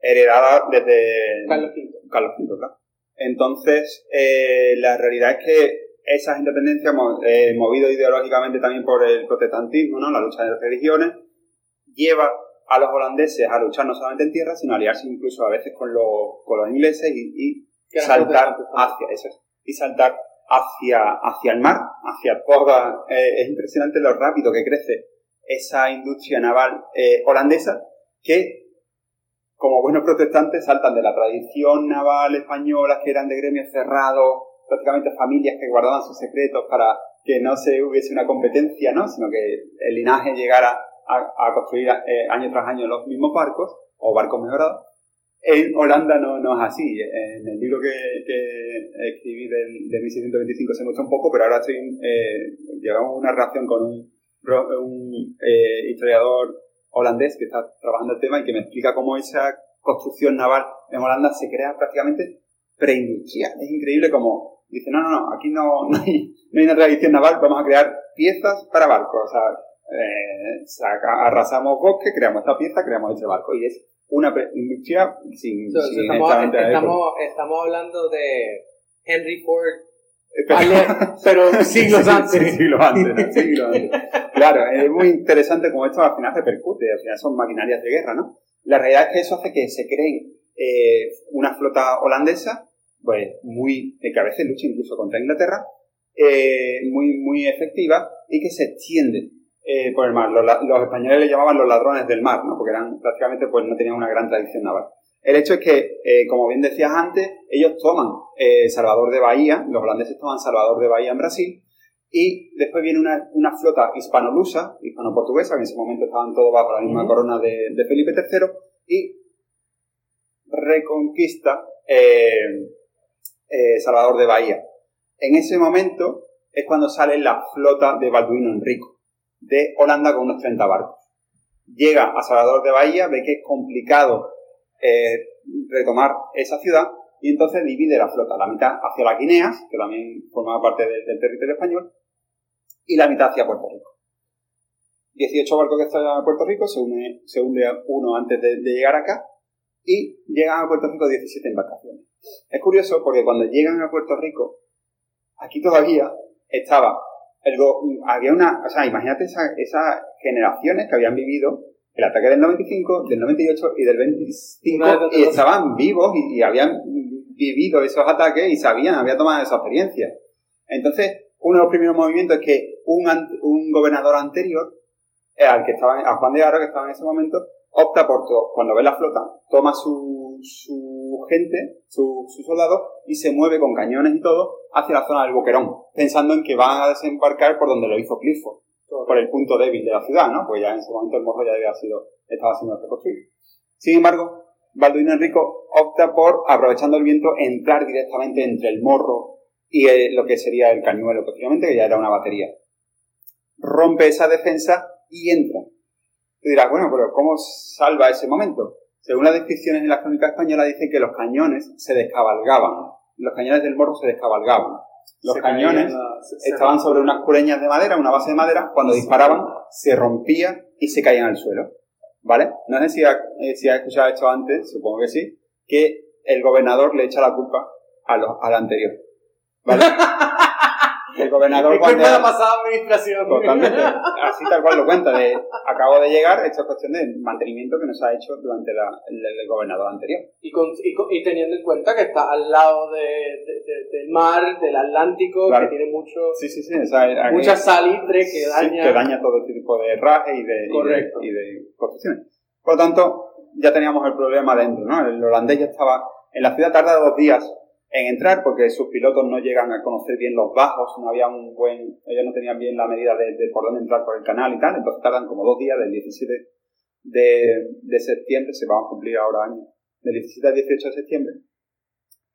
heredada desde Carlos V. Carlos V, claro. Entonces, eh, la realidad es que esas independencias, eh, movido ideológicamente también por el protestantismo, ¿no? la lucha de religiones, lleva a los holandeses a luchar no solamente en tierra, sino a aliarse incluso a veces con los, con los ingleses y, y saltar hacia eso y saltar hacia, hacia el mar, hacia toda... Eh, es impresionante lo rápido que crece esa industria naval eh, holandesa que, como buenos protestantes, saltan de la tradición naval española, que eran de gremios cerrados, prácticamente familias que guardaban sus secretos para que no se hubiese una competencia, ¿no? sino que el linaje llegara a, construir eh, año tras año los mismos barcos, o barcos mejorados, en Holanda no, no es así. En el libro que, que escribí de 1625 se muestra un poco, pero ahora estoy, eh, llevamos una relación con un, un eh, historiador holandés que está trabajando el tema y que me explica cómo esa construcción naval en Holanda se crea prácticamente preindustrial. Es increíble como dice, no, no, no, aquí no, no, hay, no hay una tradición naval, vamos a crear piezas para barcos. Eh, arrasamos bosque, creamos esta pieza, creamos ese barco. Y es una industria sin, estamos, estamos, hablando de Henry Ford pero siglos antes. siglos antes, siglos antes. Claro, es muy interesante cómo esto al final repercute, al final son maquinarias de guerra, ¿no? La realidad es que eso hace que se creen eh, una flota holandesa, pues muy, que a veces lucha incluso contra Inglaterra, eh, muy, muy efectiva y que se extiende eh, por el mar. Los, españoles le llamaban los ladrones del mar, ¿no? Porque eran prácticamente, pues no tenían una gran tradición naval. El hecho es que, eh, como bien decías antes, ellos toman eh, Salvador de Bahía, los holandeses toman Salvador de Bahía en Brasil, y después viene una, una flota hispano-lusa, hispano-portuguesa, que en ese momento estaban todos bajo la misma corona de, de, Felipe III, y reconquista Salvador de Bahía. En ese momento es cuando sale la flota de Balduino Enrico de Holanda con unos 30 barcos. Llega a Salvador de Bahía, ve que es complicado eh, retomar esa ciudad y entonces divide la flota, la mitad hacia las Guineas, que también formaba parte del territorio español, y la mitad hacia Puerto Rico. 18 barcos que están en Puerto Rico, se, une, se uno antes de, de, llegar acá, y llegan a Puerto Rico 17 embarcaciones. Es curioso porque cuando llegan a Puerto Rico, aquí todavía estaba había una, o sea, imagínate esas generaciones que habían vivido el ataque del 95, del 98 y del 25 y estaban vivos y, habían vivido esos ataques y sabían, habían tomado esa experiencia. Entonces, uno de los primeros movimientos es que un, un gobernador anterior, eh, al que estaba, a Juan de Aro, que estaba en ese momento, opta por, cuando ve la flota, toma su, su gente, sus su soldados, y se mueve con cañones y todo hacia la zona del Boquerón, pensando en que van a desembarcar por donde lo hizo Clifford, por el punto débil de la ciudad, ¿no? Pues ya en ese momento el morro ya había sido, estaba siendo reconstruido. Sin embargo, Balduino Enrico opta por, aprovechando el viento, entrar directamente entre el morro y lo que sería el cañuelo, posiblemente, que ya era una batería. Rompe esa defensa y entra. Tú dirás, bueno, pero ¿cómo salva ese momento? Según las descripciones en la crónica española, dicen que los cañones se descabalgaban. Los cañones del morro se descabalgaban. Los cañones estaban sobre unas cureñas de madera, una base de madera. Cuando disparaban, se rompía y se caían al suelo. ¿Vale? No sé si ha, eh, si ha escuchado esto antes, supongo que sí, que el gobernador le echa la culpa a al anterior. ¿Vale? gobernador es que la pasada administración. Totalmente. Así tal cual lo cuenta. De, acabo de llegar, esto es cuestión de mantenimiento que nos ha hecho durante la, el, gobernador anterior. Y, con, y, teniendo en cuenta que está al lado de, del mar, del Atlántico, que tiene mucho, sí, sí, sí, mucha salitre que daña... que daña todo este tipo de raje y de, y de, construcciones. Por lo tanto, ya teníamos el problema dentro, ¿no? El holandés ya estaba... En la ciudad tarda dos días en entrar porque sus pilotos no llegan a conocer bien los bajos, no había un buen, ellos no tenían bien la medida de, por dónde entrar por el canal y tal, entonces tardan como dos días, del 17 de, de septiembre, se van a cumplir ahora años, del 17 al 18 de septiembre,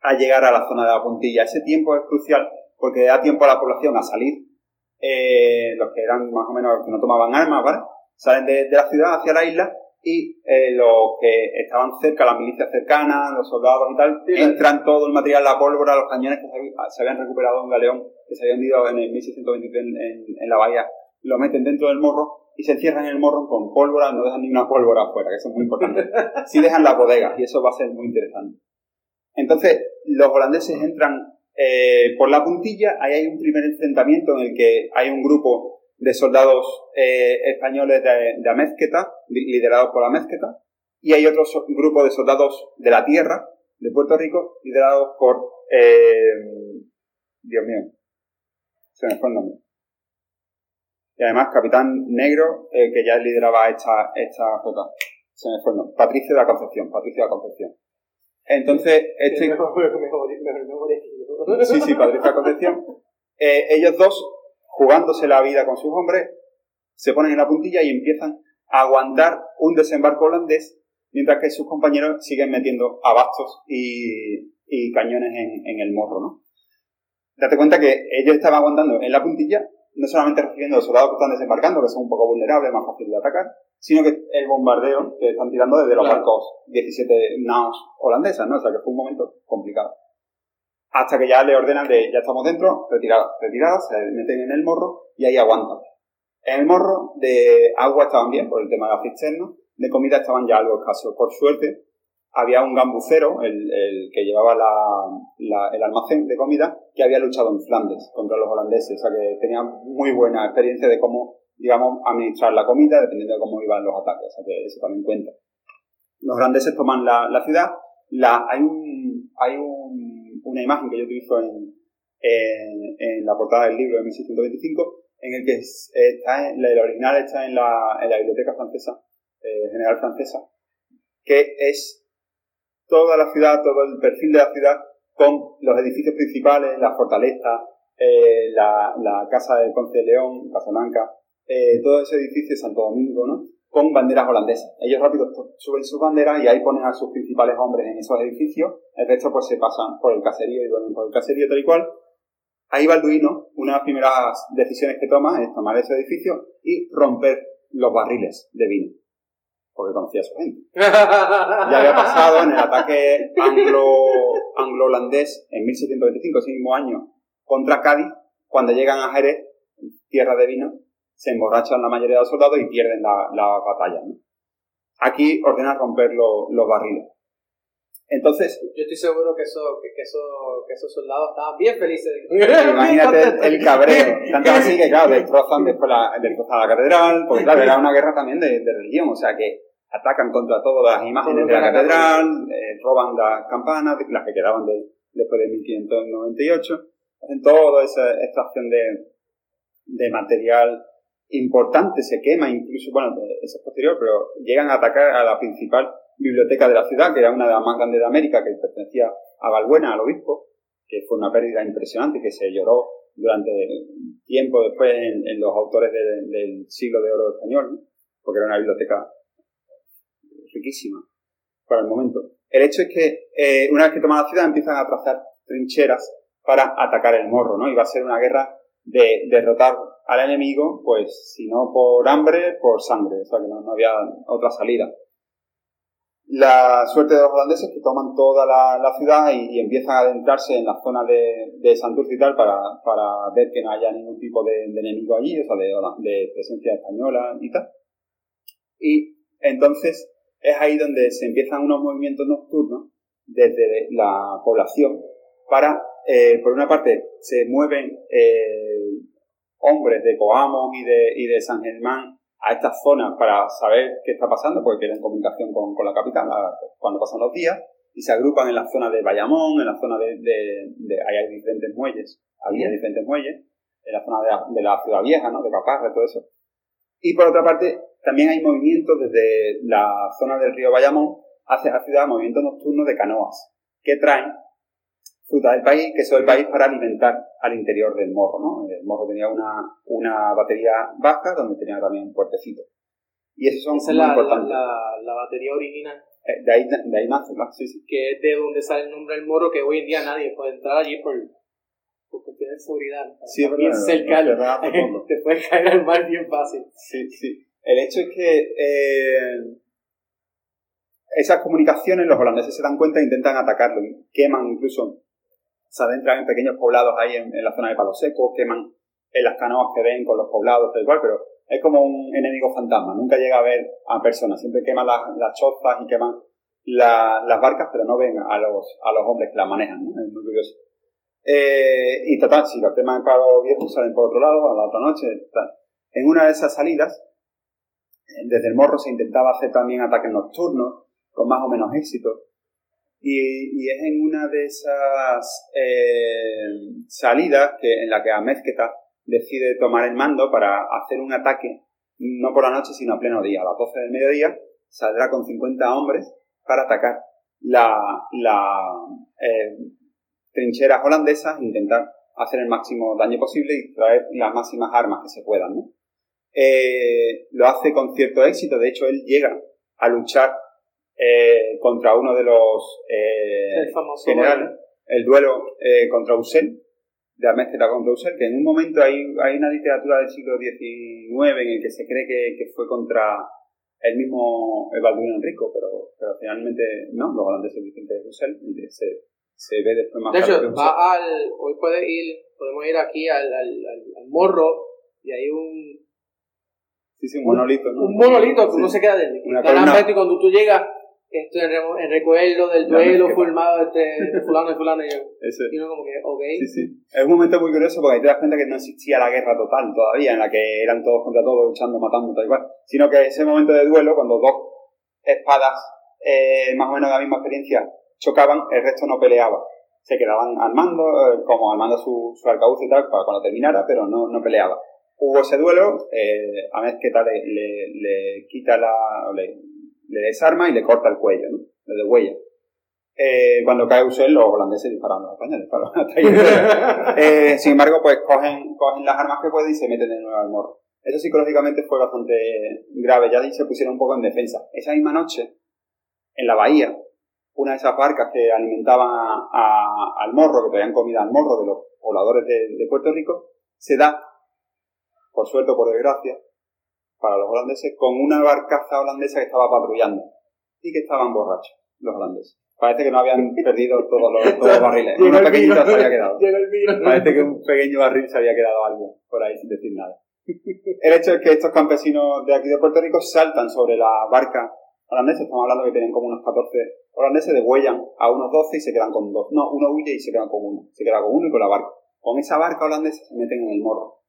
a llegar a la zona de la puntilla. Ese tiempo es crucial porque da tiempo a la población a salir, eh, los que eran más o menos, que no tomaban armas, ¿vale? Salen de, la ciudad hacia la isla y eh, los que estaban cerca, las milicias cercanas, los soldados y tal, entran todo el material, la pólvora, los cañones que se, habían recuperado en Galeón, que se habían ido en el 1623 en, en la bahía, lo meten dentro del morro y se encierran en el morro con pólvora, no dejan ni una pólvora afuera, que eso es muy importante. Sí dejan las bodegas y eso va a ser muy interesante. Entonces, los holandeses entran eh, por la puntilla, ahí hay un primer enfrentamiento en el que hay un grupo de soldados eh, españoles de, de Amezqueta, liderados por Amezqueta, y hay otro grupo de soldados de la tierra, de Puerto Rico, liderados por... Eh, Dios mío, se me fue el nombre. Y además, capitán negro, que ya lideraba esta, esta flota. Se me fue el nombre. Patricio de la Concepción, Patricio de la Concepción. Entonces, este... Sí, sí, Patricia Concepción. Eh, ellos dos, jugándose la vida con sus hombres, se ponen en la puntilla y empiezan a aguantar un desembarco holandés, mientras que sus compañeros siguen metiendo abastos y, y cañones en, en, el morro, ¿no? Date cuenta que ellos estaban aguantando en la puntilla, no solamente recibiendo los soldados que están desembarcando, que son un poco vulnerables, más fácil de atacar, sino que el bombardeo que están tirando desde los barcos 17 naos holandesas, ¿no? O sea que fue un momento complicado. Hasta que ya le ordenan de, ya estamos dentro, retirada, se meten en el morro y ahí aguantan. En el morro de agua estaban bien, por el tema de la cisterna, de comida estaban ya algo escasos. Por suerte, había un gambucero, el, el que llevaba la, el almacén de comida, que había luchado en Flandes contra los holandeses, o sea que tenía muy buena experiencia de cómo digamos, administrar la comida dependiendo de cómo iban los ataques, o sea que eso también cuenta. Los holandeses toman la, la ciudad, la, hay, un, hay un, una imagen que yo utilizo en, en, la portada del libro de 1625, en el que está, en, la, original está en la, en la biblioteca francesa, eh, general francesa, que es toda la ciudad, todo el perfil de la ciudad con los edificios principales, la fortaleza, eh, la, la casa del Conce de León, Casablanca, eh, todo ese edificio de Santo Domingo, ¿no? Con banderas holandesas. Ellos rápido suben sus banderas y ahí ponen a sus principales hombres en esos edificios. El resto pues se pasan por el caserío y duermen por el caserío tal y cual. Ahí Balduino, una de las primeras decisiones que toma es tomar ese edificio y romper los barriles de vino. Porque conocía a su gente. ya había pasado en el ataque anglo-holandés en 1725, ese mismo año, contra Cádiz, cuando llegan a Jerez, tierra de vino, se emborrachan la mayoría de los soldados y pierden la, la batalla. ¿no? Aquí ordena romper los barriles. Entonces. Yo estoy seguro que, eso, que, eso, que esos soldados estaban bien felices. Imagínate el, cabreo. Tanto así que, claro, destrozan después la, destrozan la catedral, porque, claro, era una guerra también de, de religión, o sea que atacan contra todas las imágenes de la catedral, eh, roban las campanas, las que quedaban de, después de 1598, hacen toda esa extracción de, de material importante, se quema incluso, bueno, eso es posterior, pero llegan a atacar a la principal biblioteca de la ciudad, que era una de las más grandes de América, que pertenecía a Balbuena, al obispo, que fue una pérdida impresionante, que se lloró durante tiempo después en, los autores del siglo de oro español, porque era una biblioteca riquísima para el momento. El hecho es que eh, una vez que toman la ciudad empiezan a trazar trincheras para atacar el morro, ¿no? Y va a ser una guerra de derrotar al enemigo, pues si no por hambre, por sangre, o sea que no, había otra salida. La suerte de los holandeses que toman toda la, ciudad y, empiezan a adentrarse en la zona de, de Santurce y tal para, para, ver que no haya ningún tipo de, enemigo allí, o sea, de, presencia española y tal. Y entonces es ahí donde se empiezan unos movimientos nocturnos desde la población para, eh, por una parte, se mueven eh, hombres de Coamo y de, y de San Germán a estas zonas para saber qué está pasando, porque quieren comunicación con, con la capital cuando pasan los días, y se agrupan en la zona de Bayamón, en la zona de... de, ahí hay diferentes muelles, había diferentes muelles, en la zona de la, de la ciudad vieja, ¿no? De Caparra, todo eso. Y por otra parte, también hay movimientos desde la zona del río Bayamón hacia la ciudad, movimientos nocturnos de canoas, que traen fruta del país, queso del país para alimentar al interior del morro, ¿no? El morro tenía una, una batería baja donde tenía también un puertecito. Y esos son Esa muy la, importantes. La, la, batería original. Eh, de, ahí, de ahí nace, ¿no? Sí, sí. Que es de donde sale el nombre del morro, que hoy en día nadie puede entrar allí por, por cuestiones de seguridad. Sí, es bien cerca, te puedes caer al mar bien fácil. Sí, sí. El hecho es que eh, esas comunicaciones los holandeses se dan cuenta e intentan atacarlo. Queman incluso, se adentran en pequeños poblados ahí en, la zona de Palo Seco, queman en las canoas que ven con los poblados, tal cual, pero es como un enemigo fantasma. Nunca llega a ver a personas. Siempre queman las, chozas y queman las barcas, pero no ven a los, a los hombres que las manejan. Es muy curioso. Eh, y total, si los temas en paro viejo salen por otro lado, a la otra noche. En una de esas salidas, desde el morro se intentaba hacer también ataques nocturnos, con más o menos éxito. Y, es en una de esas eh, salidas que, en la que Amezqueta decide tomar el mando para hacer un ataque, no por la noche, sino a pleno día. A las 12 del mediodía saldrá con 50 hombres para atacar la, eh, trincheras holandesas, intentar hacer el máximo daño posible y traer las máximas armas que se puedan. ¿no? Eh, lo hace con cierto éxito, de hecho él llega a luchar eh, contra uno de los eh, generales, el duelo eh, contra Usel, de Amezqueta contra Usel, que en un momento hay, hay una literatura del siglo XIX en el que se cree que, que fue contra el mismo Balduino Enrico, pero, pero finalmente no, los holandeses dicen que es Usel, y se, se ve después más De hecho, va al, hoy puede ir, podemos ir aquí al, al, al morro y hay un Sí, sí, un monolito, ¿no? Un monolito que uno se queda de y cuando tú llegas, esto en, en recuerdo del duelo formado de fulano y fulano y, y uno como que, ok. Sí, sí. Es un momento muy curioso porque ahí te das cuenta que no existía la guerra total todavía, en la que eran todos contra todos, luchando, matando, tal y cual, sino que ese momento de duelo, cuando dos espadas eh, más o menos de la misma experiencia chocaban, el resto no peleaba. Se quedaban armando, eh, como armando su, su arcabuz y tal, para cuando terminara, pero no, no peleaba. Hubo ese duelo, eh, a Mezqueta le, le, le quita la, le, le, desarma y le corta el cuello, ¿no? Le huella. Eh, cuando cae Usel, los holandeses disparan los españoles, claro. eh, sin embargo, pues cogen, cogen las armas que pueden y se meten de nuevo al morro. Eso psicológicamente fue bastante grave, ya se pusieron un poco en defensa. Esa misma noche, en la bahía, una de esas barcas que alimentaban a, al morro, que traían comida al morro de los pobladores de, de Puerto Rico, se da por suerte o por desgracia, para los holandeses, con una barcaza holandesa que estaba patrullando y que estaban borrachos, los holandeses. Parece que no habían perdido todos los, todos los barriles. Uno pequeñito se había quedado. Parece que un pequeño barril se había quedado algo por ahí sin decir nada. El hecho es que estos campesinos de aquí de Puerto Rico saltan sobre la barca holandesa. Estamos hablando que tenían como unos 14 holandeses, degüellan a unos 12 y se quedan con dos. No, uno huye y se queda con uno. Se queda con uno y con la barca. Con esa barca holandesa se meten en el morro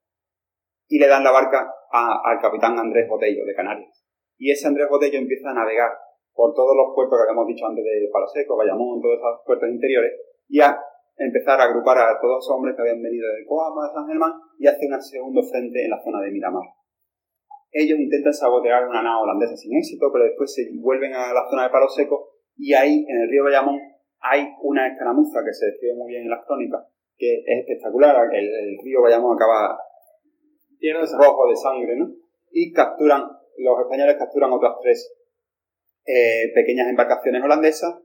y le dan la barca al capitán Andrés Botello de Canarias. Y ese Andrés Botello empieza a navegar por todos los puertos que habíamos dicho antes de Palo Seco, Bayamón, todos esos puertos interiores, y a empezar a agrupar a todos esos hombres que habían venido de Coama, de San Germán, y hace un segundo frente en la zona de Miramar. Ellos intentan sabotear una nave holandesa sin éxito, pero después se vuelven a la zona de Palo Seco, y ahí, en el río Bayamón, hay una escaramuza que se describe muy bien en las crónicas, que es espectacular. El, el río Bayamón acaba rojo de sangre, ¿no? Y capturan, los españoles capturan otras tres eh, pequeñas embarcaciones holandesas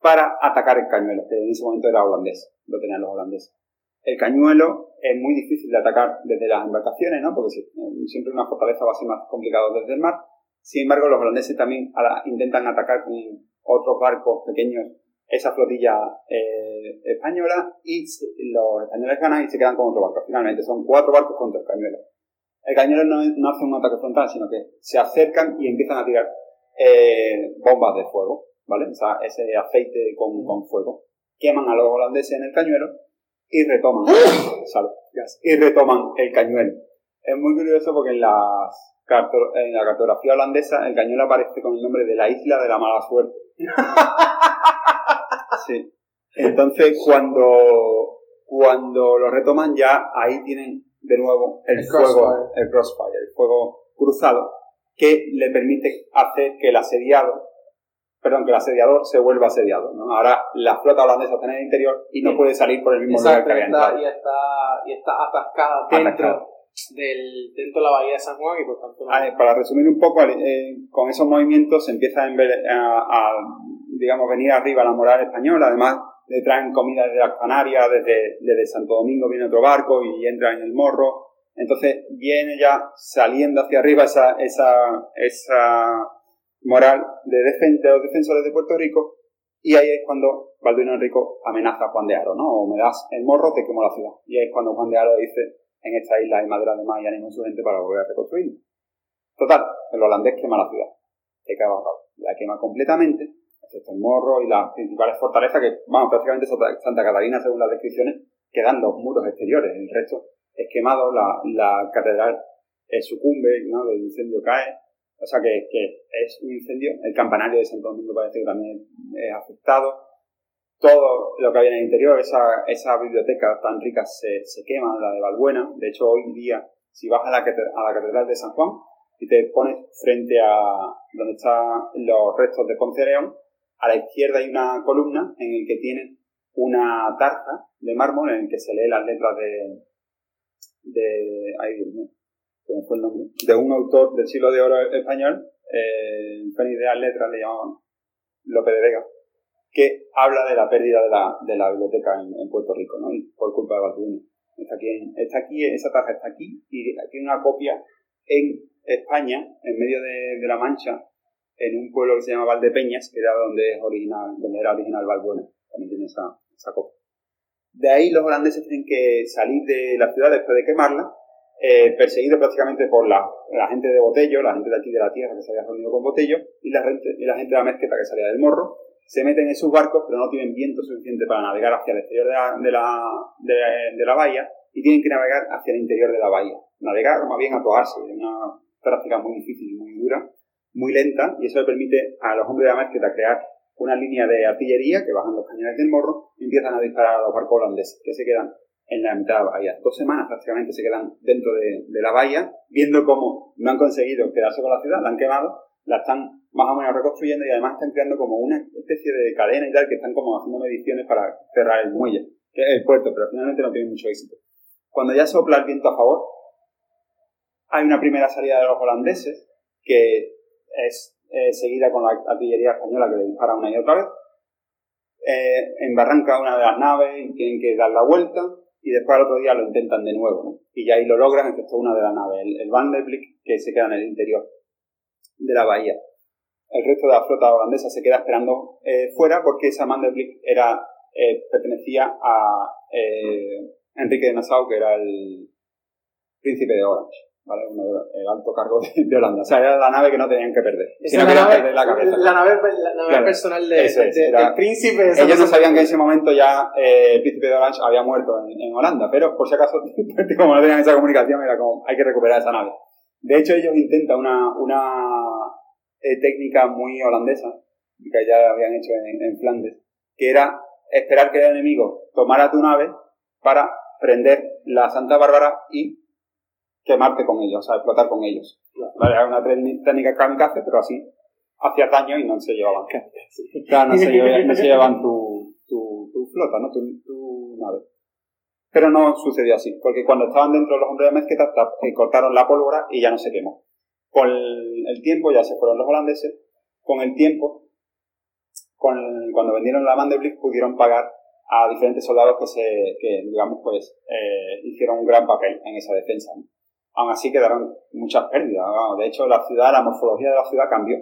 para atacar el cañuelo, que en ese momento era holandés, lo tenían los holandeses. El cañuelo es muy difícil de atacar desde las embarcaciones, ¿no? Porque eh, siempre una fortaleza va a ser más complicado desde el mar. Sin embargo, los holandeses también intentan atacar con otros barcos pequeños esa flotilla eh, española y los españoles ganan y se quedan con otro barco. Finalmente son cuatro barcos contra el cañuelo. El cañuelo no, hace un ataque frontal, sino que se acercan y empiezan a tirar eh, bombas de fuego, ¿vale? O sea, ese aceite con, con, fuego. Queman a los holandeses en el cañuelo y retoman, y retoman el cañuelo. Es muy curioso porque en, las, en la cartografía holandesa el cañuelo aparece con el nombre de la isla de la mala suerte. Sí. Entonces, cuando, cuando lo retoman, ya ahí tienen de nuevo el, fuego, el crossfire, el fuego cruzado, que le permite hacer que el asediado, perdón, que el asediador se vuelva asediado. ¿no? Ahora la flota holandesa está en el interior y no puede salir por el mismo lugar que había entrado. Y está, y está atascada dentro. Del, dentro de la bahía de San Juan y por tanto... para resumir un poco, eh, con esos movimientos se empieza a, a, a digamos, venir arriba la moral española. Además, le traen comida desde las Canarias, desde, desde Santo Domingo viene otro barco y entra en el morro. Entonces viene ya saliendo hacia arriba esa, esa, esa moral de, de los defensores de Puerto Rico y ahí es cuando Balduino Enrico amenaza a Juan de Aro, ¿no? O me das el morro, te quemo la ciudad. Y ahí es cuando Juan de Aro dice, en esta isla hay madera de más y anima a su gente para volver a reconstruir. Total, el holandés quema la ciudad. Que La quema completamente, morro y las principales fortalezas que, vamos, prácticamente Santa Catalina, según las descripciones, quedan los muros exteriores. El resto es quemado, la, la catedral sucumbe, ¿no? El incendio cae. O sea que, que es un incendio. El campanario de Santo Domingo parece que también es afectado todo lo que había en el interior, esa, esa biblioteca tan rica se, se quema, la de Valbuena. De hecho, hoy día, si vas a la, a la Catedral de San Juan y te pones frente a donde están los restos de Ponce León, a la izquierda hay una columna en el que tienen una tarza de mármol en el que se lee las letras de, de, ay de un autor del siglo de oro español, eh, Fénix de las letras le llamaban Lope de Vega que habla de la pérdida de la, de la biblioteca en, Puerto Rico, ¿no? Por culpa de Balduino. Está aquí, está aquí, esa tarja está aquí y tiene una copia en España, en medio de, la Mancha, en un pueblo que se llama Valdepeñas, que era donde, es original, donde era original Balbuena. También tiene esa, esa copia. De ahí los holandeses tienen que salir de la ciudad después de quemarla, eh, perseguidos prácticamente por la, la, gente de Botello, la gente de aquí de la tierra que se había reunido con Botello, y la gente, y la gente de la mezqueta que salía del morro, se meten en sus barcos, pero no tienen viento suficiente para navegar hacia el exterior de la, de la, de, la bahía y tienen que navegar hacia el interior de la bahía. Navegar, o más bien atoarse, es una práctica muy difícil, muy dura, muy lenta, y eso le permite a los hombres de la mezquita crear una línea de artillería que bajan los cañones del morro y empiezan a disparar a los barcos holandeses, que se quedan en la mitad de la bahía. Dos semanas prácticamente se quedan dentro de, de la bahía, viendo cómo no han conseguido quedarse con la ciudad, la han quemado, la están más o menos reconstruyendo y además están creando como una especie de cadena y tal que están como haciendo mediciones para cerrar el muelle, que es el puerto, pero finalmente no tiene mucho éxito. Cuando ya sopla el viento a favor, hay una primera salida de los holandeses que es eh, seguida con la artillería española que le dispara una y otra vez. Eh, en Barranca una de las naves y tienen que dar la vuelta y después al otro día lo intentan de nuevo, ¿no? Y ya ahí lo logran, excepto una de las naves, el, el Van der Blick, que se queda en el interior de la bahía el resto de la flota holandesa se queda esperando eh, fuera porque esa Mandelblick era, eh, pertenecía a eh, Enrique de Nassau, que era el príncipe de Orange. ¿Vale? el alto cargo de, Holanda. O sea, era la nave que no tenían que perder. Sino que perder la cabeza. La nave, la nave personal de, del príncipe. ellos no sabían que en ese momento ya el príncipe de Orange había muerto en, Holanda, pero por si acaso, como no tenían esa comunicación, era como, hay que recuperar esa nave. De hecho, ellos intentan una, una eh, técnica muy holandesa, que ya habían hecho en, Flandes, que era esperar que el enemigo tomara tu nave para prender la Santa Bárbara y quemarte con ellos, o sea, explotar con ellos. Era una técnica kamikaze, pero así hacía daño y no se llevaban. no se llevaban, tu, tu, tu, flota, ¿no? Tu, tu, nave. Pero no sucedió así, porque cuando estaban dentro de los hombres de mezquita, eh, cortaron la pólvora y ya no se quemó. Con el tiempo, ya se fueron los holandeses, con el tiempo, con cuando vendieron la Mandelblick, pudieron pagar a diferentes soldados que, se, que digamos, pues, eh, hicieron un gran papel en esa defensa. Aún así quedaron muchas pérdidas. De hecho, la ciudad, la morfología de la ciudad cambió.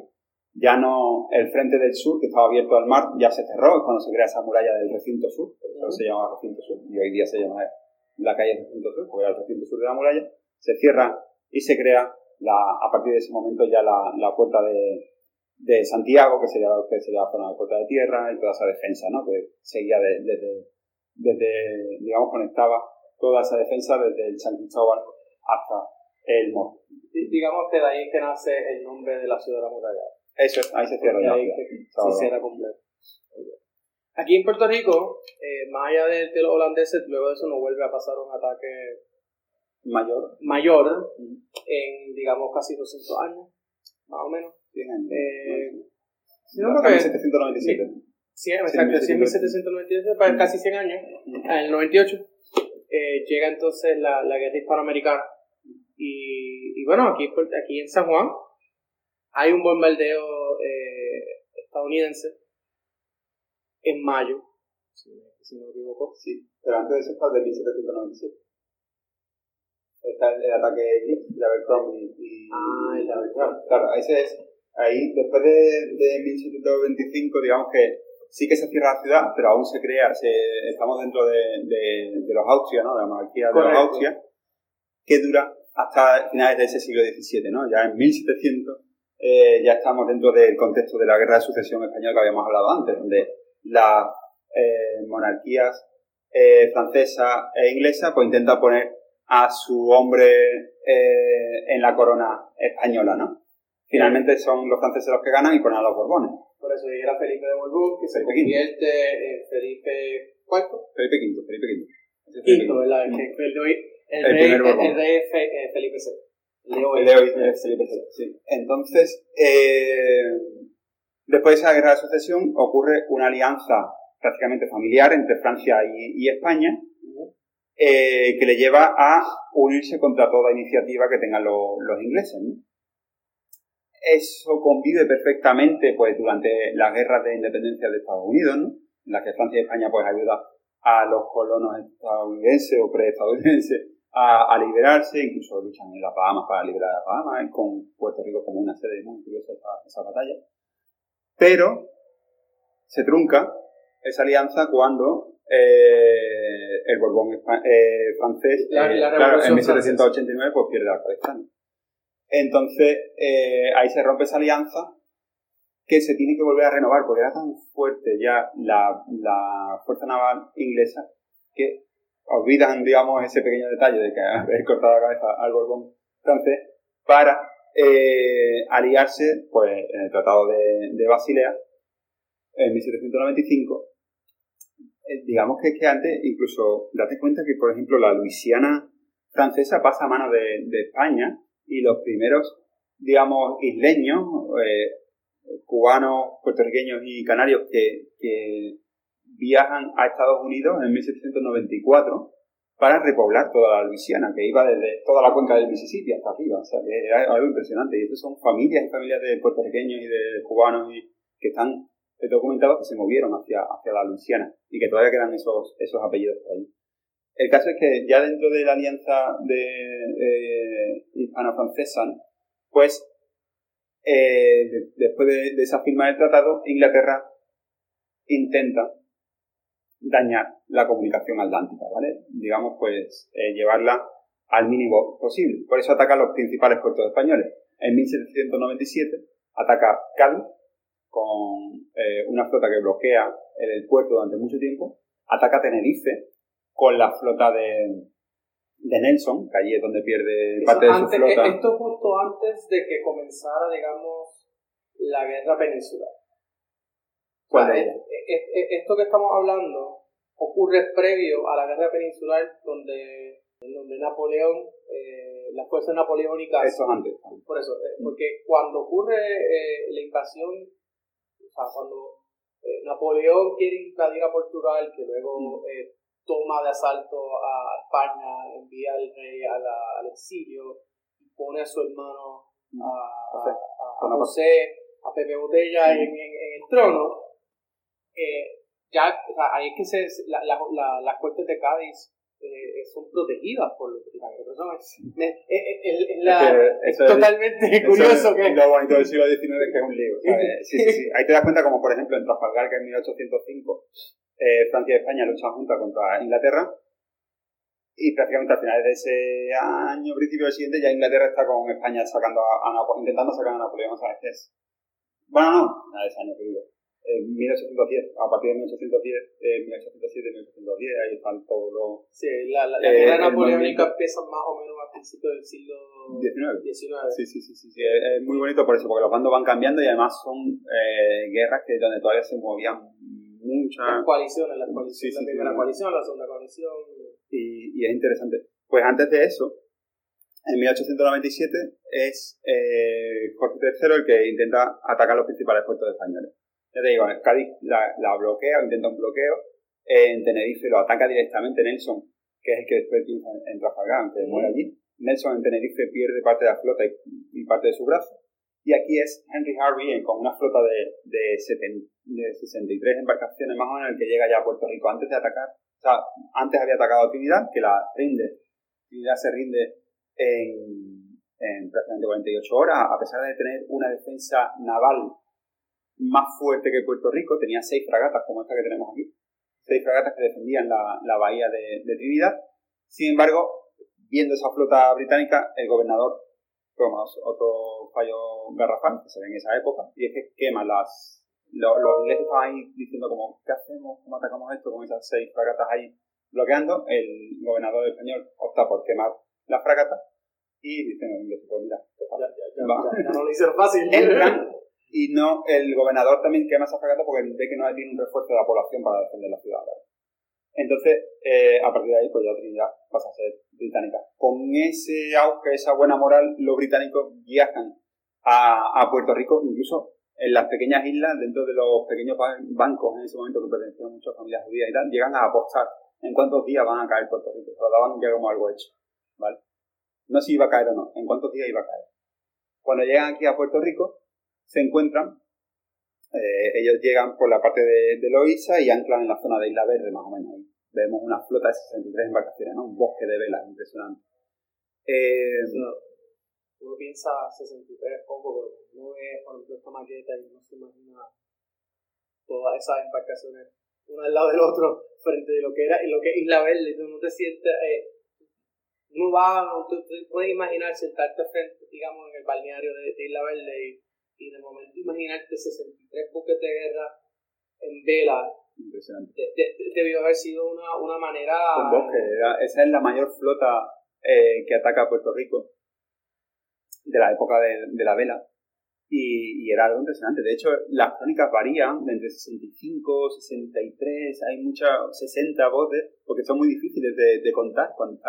Ya no, el frente del sur, que estaba abierto al mar, ya se cerró cuando se crea esa muralla del recinto sur, por eso se llama recinto sur, y hoy día se llama la calle recinto sur, porque era el recinto sur de la muralla, se cierra y se crea a partir de ese momento ya la, puerta de, de, Santiago, que sería, que sería la de puerta de tierra y toda esa defensa, ¿no? Que seguía desde, desde, digamos, conectaba toda esa defensa desde el San Cristóbal hasta el Morro. Digamos que de ahí que nace el nombre de la ciudad de la muralla. Eso ahí se cierra la ciudad. Se cierra completo. Aquí en Puerto Rico, eh, más allá de, de, los holandeses, luego de eso no vuelve a pasar un ataque mayor, mayor en, digamos, casi 200 años, más o menos. 100 años. Eh, no, no, 1797. Sí, exacto, 1797, pues casi 100 años. En el 98 eh, llega entonces la, la guerra hispanoamericana. Y, y bueno, aquí, aquí en San Juan hay un bombardeo eh, estadounidense en mayo, si si no me equivoco. Sí, pero antes de eso está el de 1797. Está el, ataque inglés, de Abercrombie y... Ah, el Abercrombie. Claro, ese es... Ahí, después de, de 1725, digamos que sí que se cierra la ciudad, pero aún se crea, se, estamos dentro de, de, de los Austria, ¿no? De la monarquía de los Austria, que dura hasta finales de ese siglo XVII, ¿no? Ya en 1700 eh, ya estamos dentro del contexto de la guerra de sucesión española que habíamos hablado antes, donde las eh, monarquías eh, francesa e inglesa pues intenta poner a su hombre en la corona española, ¿no? Finalmente son los franceses los que ganan y ponen a los Borbones. Por eso y era Felipe de Borbón, que se convierte en Felipe ¿cuánto? Felipe V, Felipe V. Quinto, ¿verdad? El, rey, el rey Felipe VI. Leo sí. Entonces, eh, después de esa guerra de sucesión ocurre una alianza prácticamente familiar entre Francia y, España eh, que le lleva a unirse contra toda iniciativa que tengan los ingleses. Eso convive perfectamente pues, durante las guerras de independencia de Estados Unidos, en las que Francia y España pues, ayudan a los colonos estadounidenses o preestadounidenses a, liberarse, incluso luchan en las Bahamas para liberar a las Bahamas, con Puerto Rico como una sede muy curiosa esa, batalla. Pero se trunca esa alianza cuando eh, el Borbón eh, francés, eh, claro, en 1789, pues pierde Afganistán. Entonces, ahí se rompe esa alianza que se tiene que volver a renovar porque era tan fuerte ya la, la fuerza naval inglesa que olvidan, digamos, ese pequeño detalle de que haber cortado la cabeza al Borbón francés para eh, aliarse pues, en el Tratado de, Basilea en 1795. Eh, digamos que es que antes, incluso, date cuenta que, por ejemplo, la Luisiana francesa pasa a manos de, España y los primeros, digamos, isleños, eh, cubanos, puertorriqueños y canarios que, que viajan a Estados Unidos en 1794 para repoblar toda la Luisiana, que iba desde toda la cuenca del Mississippi hasta arriba. O sea, que era algo impresionante. Y estos son familias y familias de puertorriqueños y de cubanos que están documentados que se movieron hacia, hacia la Luisiana y que todavía quedan esos, esos apellidos por ahí. El caso es que ya dentro de la alianza de eh, hispano-francesa, pues eh, después de, de esa firma del tratado, Inglaterra intenta dañar la comunicación atlántica, ¿vale? Digamos, pues eh, llevarla al mínimo posible. Por eso ataca los principales puertos españoles. En 1797 ataca Cádiz con eh, una flota que bloquea el puerto durante mucho tiempo. Ataca Tenerife con la flota de, de Nelson, que allí es donde pierde parte de su flota. Esto justo antes de que comenzara, digamos, la guerra peninsular. ¿Cuál es? Esto que estamos hablando ocurre previo a la guerra peninsular, donde, donde Napoleón, eh, las fuerzas napoleónicas. Eso antes. Por eso, eh, porque cuando ocurre eh, la invasión, o sea, cuando Napoleón quiere invadir a Portugal, que luego mm. toma de asalto a España, envía al rey al exilio, pone a su hermano, mm. a, a, José, a Pepe Botella mm. en, en el trono eh, ya, o sea, ahí es que se, la, la, la, las cortes de Cádiz eh, son protegidas por los británicos. es, es, totalmente curioso. que... Lo bonito del siglo XIX es que es un libro. Sí, sí, sí. Ahí te das cuenta, como por ejemplo en Trafalgar, que en 1805 eh, Francia y España luchan juntas contra Inglaterra. Y prácticamente al final de ese año, principio del siguiente, ya Inglaterra está con España sacando a, intentando sacar a Napoleón. ¿Sabes qué es? Bueno, no, nada de ese año que digo en 1810, a partir de 1810, eh, 1807, 1810, ahí están todos los... Sí, la, la, la eh, guerra napoleónica empieza más o menos a principios del siglo XIX. Sí, sí, sí, sí, sí, es muy bonito por eso, porque los bandos van cambiando y además son eh, guerras que donde todavía se movían muchas... Las coaliciones, las coaliciones, la primera coalición, la segunda coalición... Y, y es interesante. Pues antes de eso, en 1897 es eh, Jorge III el que intenta atacar los principales puertos españoles. Ya te digo, Cádiz la, la bloquea, intenta un bloqueo. En Tenerife lo ataca directamente Nelson, que es el que después triunfa en Trafalgar, que muere allí. Nelson en Tenerife pierde parte de la flota y, parte de su brazo. Y aquí es Henry Harvey con una flota de, de, de 63 embarcaciones más o menos el que llega ya a Puerto Rico antes de atacar. O sea, antes había atacado a Trinidad, que la rinde. Trinidad se rinde en, en prácticamente 48 horas, a pesar de tener una defensa naval más fuerte que Puerto Rico, tenía seis fragatas como esta que tenemos aquí, seis fragatas que defendían la, la bahía de, de, Trinidad. Sin embargo, viendo esa flota británica, el gobernador toma otro fallo garrafal que se ve en esa época, y es que quema las... Los, ingleses estaban ahí diciendo como, ¿qué hacemos? ¿Cómo atacamos esto con esas seis fragatas ahí bloqueando? El gobernador español opta por quemar las fragatas y dicen los ingleses, pues mira, ya, ya, ya, no lo hicieron fácil. y no, el gobernador también quema esa fragata porque ve que no hay un refuerzo de la población para defender la ciudad. Entonces, eh, a partir de ahí, pues ya Trinidad pasa a ser británica. Con ese auge, esa buena moral, los británicos viajan a, a Puerto Rico, incluso en las pequeñas islas, dentro de los pequeños bancos en ese momento que pertenecían muchas familias judías y tal, llegan a apostar en cuántos días van a caer Puerto Rico. Se lo daban ya como algo hecho, ¿vale? No si iba a caer o no, en cuántos días iba a caer. Cuando llegan aquí a Puerto Rico, se encuentran, eh, ellos llegan por la parte de, de, Loíza y anclan en la zona de Isla Verde, más o menos. Ahí. Vemos una flota de 63 embarcaciones, ¿no? Un bosque de velas impresionante. Eh, uno piensa 63 poco, pero no ve, por ejemplo, esta maqueta y no se imagina todas esas embarcaciones una al lado del otro frente de lo que era y lo que es Isla Verde. No te sientes, eh, uno va, tú, puedes imaginar sentarte frente, digamos, en el balneario de, de Isla Verde y y de momento imaginarte 63 buques de guerra en vela. Impresionante. debió haber sido una, una manera... Un bosque, esa es la mayor flota eh, que ataca a Puerto Rico de la época de, de la vela. Y, y, era algo impresionante. De hecho, las crónicas varían de entre 65, 63, hay muchas, 60 botes, porque son muy difíciles de, de contar. Cuando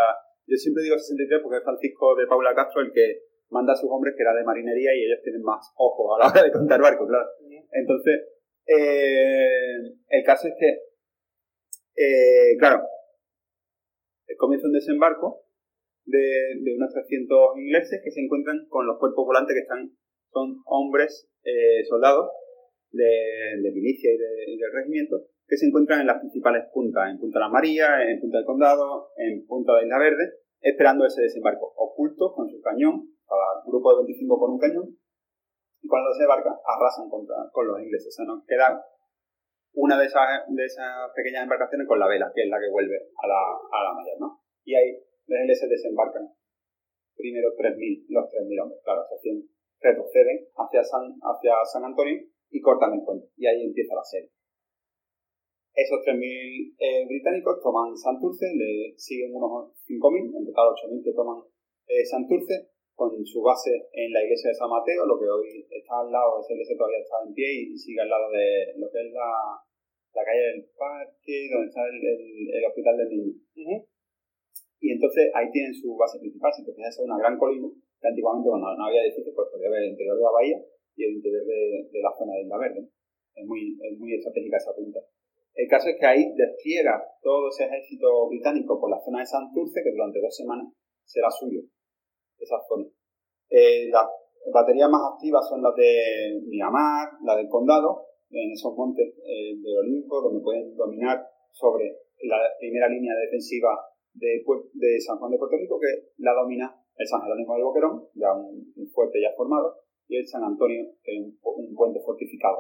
yo siempre digo 63 porque es Francisco de Paula Castro el que manda a sus hombres que era de marinería y ellos tienen más ojos a la hora de contar barcos, claro. Entonces, eh, el caso es que, eh, claro, comienza un desembarco de, de, unos 300 ingleses que se encuentran con los cuerpos volantes que están, son hombres, eh, soldados de, de milicia y, de, del regimiento, que se encuentran en las principales puntas, en Punta La María, en Punta del Condado, en Punta de Isla Verde, esperando ese desembarco, ocultos con su cañón cada grupo de 25 con un cañón, y cuando se embarca arrasan contra, con los ingleses. O sea, nos queda una de esas, de esas pequeñas embarcaciones con la vela, que es la que vuelve a la, a la mayor, ¿no? Y ahí los ingleses desembarcan primero 3.000, los 3.000 hombres, claro, se retroceden hacia San, hacia San Antonio y cortan el puente. Y ahí empieza la serie. Esos 3.000 eh, británicos toman Santurce, le siguen unos 5.000, en total 8.000 que toman eh, Santurce, con su base en la iglesia de San Mateo, lo que hoy está al lado, esa iglesia todavía está en pie y, sigue al lado de lo que es la, la calle del parque, donde está el, el, hospital del niño. Y entonces ahí tienen su base principal, si te fijas es una gran colina, que antiguamente cuando no había edificios, pues podía ver el interior de la bahía y el interior de, de la zona de Isla Verde. Es muy, es muy estratégica esa punta. El caso es que ahí despliega todo ese ejército británico por la zona de Santurce, que durante dos semanas será suyo esa zona. Eh, las baterías más activas son las de Miramar, la del Condado, en esos montes eh, del Olimpo, donde pueden dominar sobre la primera línea defensiva de, de, San Juan de Puerto Rico, que la domina el San Jerónimo del Boquerón, ya un, fuerte ya formado, y el San Antonio, que es un, puente fortificado.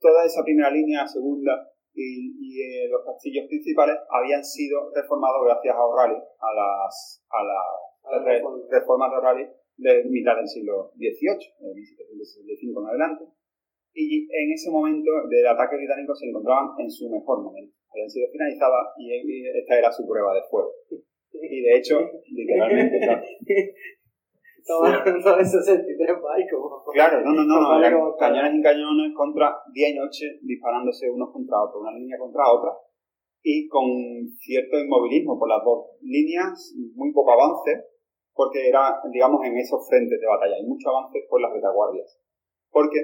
Toda esa primera línea, segunda y, eh, los castillos principales habían sido reformados gracias a O'Reilly, a las, a las reformas de rally de mitad del siglo XVIII, de 1765 en adelante. Y en ese momento del ataque británico se encontraban en su mejor momento. Habían sido finalizadas y esta era su prueba de fuego. Y de hecho, literalmente, claro. Claro, no, no, no, no cañones y cañones contra día y noche disparándose unos contra otros, una línea contra otra, y con cierto inmovilismo por las dos líneas, muy poco avance, porque era, digamos, en esos frentes de batalla. Hay mucho avance por las retaguardias. Porque,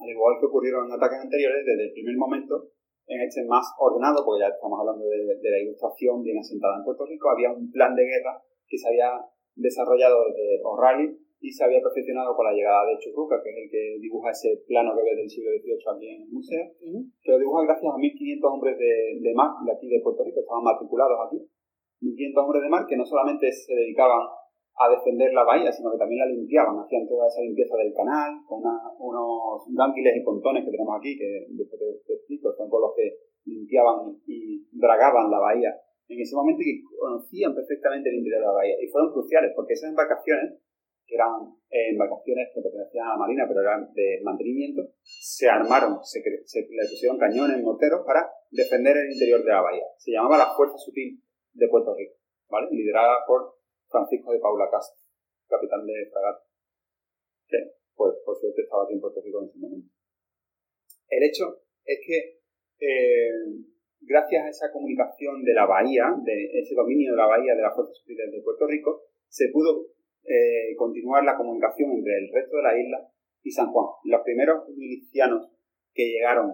al igual que ocurrieron en ataques anteriores, desde el primer momento, en este más ordenado, porque ya estamos hablando de, la ilustración bien asentada en Puerto Rico, había un plan de guerra que se había desarrollado desde O'Reilly y se había perfeccionado con la llegada de Churruca, que es el que dibuja ese plano que ves del siglo XVIII aquí en el museo, que lo dibuja gracias a 1.500 hombres de, de mar de aquí de Puerto Rico, estaban matriculados aquí, 1.500 hombres de mar que no solamente se dedicaban a defender la bahía, sino que también la limpiaban, hacían toda esa limpieza del canal, con unos gánguiles y pontones que tenemos aquí, que después te, explico, son con los que limpiaban y dragaban la bahía en ese momento conocían perfectamente el interior de la bahía. Y fueron cruciales, porque esas embarcaciones, que eran eh, embarcaciones que pertenecían a la Marina, pero eran de mantenimiento, se armaron, se, le pusieron cañones, morteros para defender el interior de la bahía. Se llamaba la Fuerza Sutil de Puerto Rico, ¿vale? Liderada por Francisco de Paula Castro, capitán de fragata, que pues, por suerte estaba aquí en Puerto Rico en ese momento. El hecho es que eh, gracias a esa comunicación de la bahía, de ese dominio de la bahía de las fuerzas sutiles de Puerto Rico, se pudo eh, continuar la comunicación entre el resto de la isla y San Juan. Los primeros milicianos que llegaron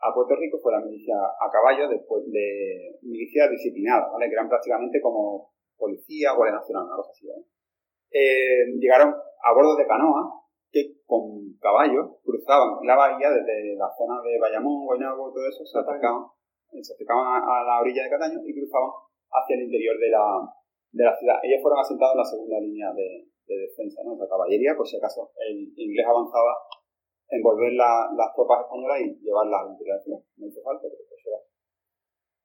a Puerto Rico fue la milicia a caballo, después de milicia disciplinada, ¿vale? que eran prácticamente como policía, Guardia Nacional, una cosa así. Eh, llegaron a bordo de canoa que con caballos cruzaban la bahía desde la zona de Bayamón, Guaynabo, todo eso, se acercaban, se acercaban a, la orilla de Cataño y cruzaban hacia el interior de la, de la ciudad. Ellos fueron asentados en la segunda línea de, defensa, ¿no? La caballería, por si acaso el inglés avanzaba, envolver las tropas españolas y llevarlas al interior de la ciudad. No hizo falta, pero pues era.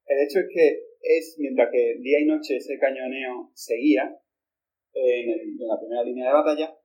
El hecho es que es, mientras que día y noche ese cañoneo seguía en, en la primera línea de batalla,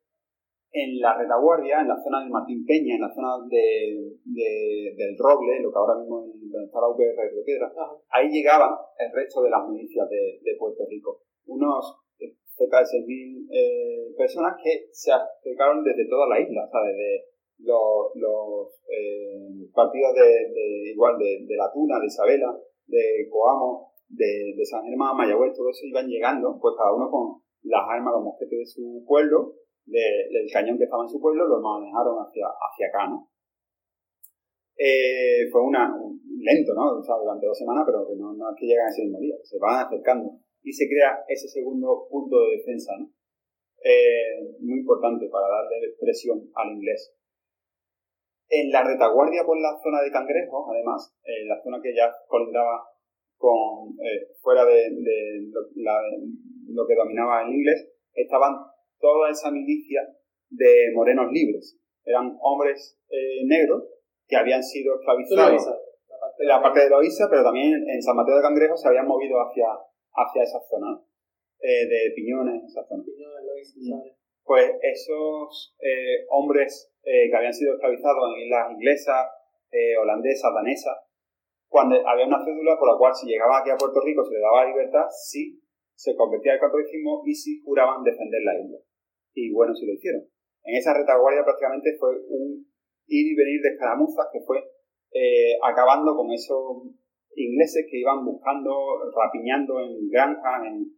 en la retaguardia, en la zona del Martín Peña, en la zona de, del Roble, lo que ahora mismo está la UPR de Piedra, ahí llegaban el resto de las milicias de, Puerto Rico. Unos eh, cerca de 6.000 eh, personas que se acercaron desde toda la isla, sea, desde los, eh, partidos de, igual de, La Tuna, de Isabela, de Coamo, de, San Germán, Mayagüez, todo eso iban llegando, pues cada uno con las armas, los mosquetes de su pueblo, del cañón que estaba en su pueblo, lo manejaron hacia, hacia acá, ¿no? Eh, fue una, lento, ¿no? Durante dos semanas, pero no, es que llegan ese mismo día, se van acercando. Y se crea ese segundo punto de defensa, ¿no? Eh, muy importante para darle presión al inglés. En la retaguardia por la zona de Cangrejo, además, en la zona que ya colindaba con, eh, fuera de, lo que dominaba el inglés, estaban toda esa milicia de morenos libres. Eran hombres eh, negros que habían sido esclavizados. en la parte de Loíza, pero también en San Mateo de Cangrejo se habían movido hacia, hacia esa zona eh, de Piñones, esa zona. Mm. pues esos eh, hombres que habían sido esclavizados en islas inglesas, holandesas, danesas, cuando había una cédula por la cual si llegaban aquí a Puerto Rico se les daba libertad, sí se convertía al catolicismo y si juraban defender la isla. Y bueno, sí lo hicieron. En esa retaguardia prácticamente fue un ir y venir de escaramuzas que fue eh, acabando con esos ingleses que iban buscando, rapiñando en granjas, en,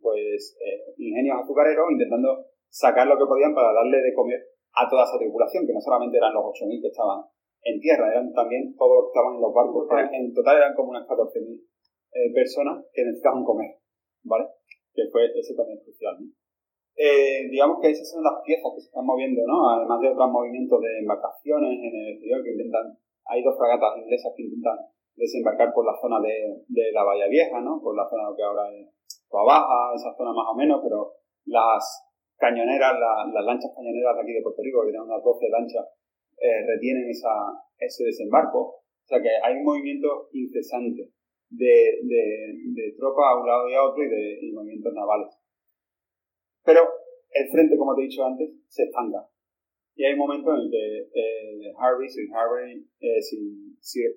pues eh, ingenios azucareros, intentando sacar lo que podían para darle de comer a toda esa tripulación, que no solamente eran los 8.000 que estaban en tierra, eran también todos los que estaban en los barcos, en total eran como unas 14.000 eh, personas que necesitaban comer, ¿vale? Que fue eso también crucial, ¿no? Eh, digamos que esas son las piezas que se están moviendo, ¿no? Además de otros movimientos de embarcaciones en el exterior que intentan, hay dos fragatas inglesas que intentan desembarcar por la zona de, de la Bahía Vieja, ¿no? Por la zona que ahora es Toa Baja, esa zona más o menos, pero las cañoneras, las lanchas cañoneras de aquí de Puerto Rico, que tienen unas 12 lanchas, eh, retienen esa, ese desembarco. O sea que hay un movimiento incesante de, de, tropas a un lado y a otro y de movimientos navales. Pero el frente, como te he dicho antes, se estanca. Y hay un momento en el que eh, Harvey, Sir Harvey, eh, Sir,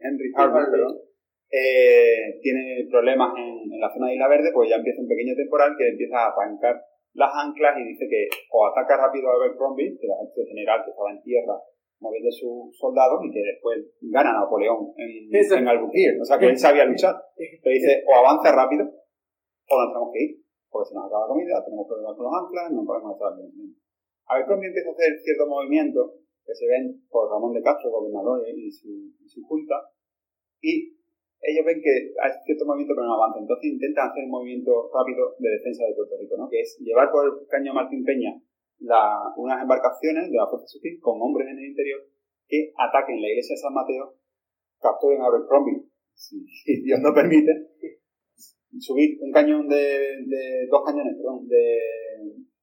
Henry Harvey, eh, tiene problemas en, la zona de Isla Verde, pues ya empieza un pequeño temporal que empieza a arrancar las anclas y dice que o ataca rápido a Abercrombie, que era este general que estaba en tierra moviendo sus soldados y que después gana a Napoleón en, en Albuquerque. O sea que él sabía luchar. Pero dice o avanza rápido o nos tenemos que ir porque se nos acaba la comida, tenemos problemas con los anclas, no podemos estar bien. A ver cómo empieza a hacer ciertos movimientos que se ven por Ramón de Castro, gobernador y su, junta, y ellos ven que hay cierto movimiento pero no avanza, entonces intentan hacer un movimiento rápido de defensa de Puerto Rico, ¿no? que es llevar por el caño Martín Peña unas embarcaciones de la Fuerza Sutil con hombres en el interior que ataquen la iglesia de San Mateo, capturen a Abercrombie, si, Dios no permite, subir un cañón de, de dos cañones, perdón, de,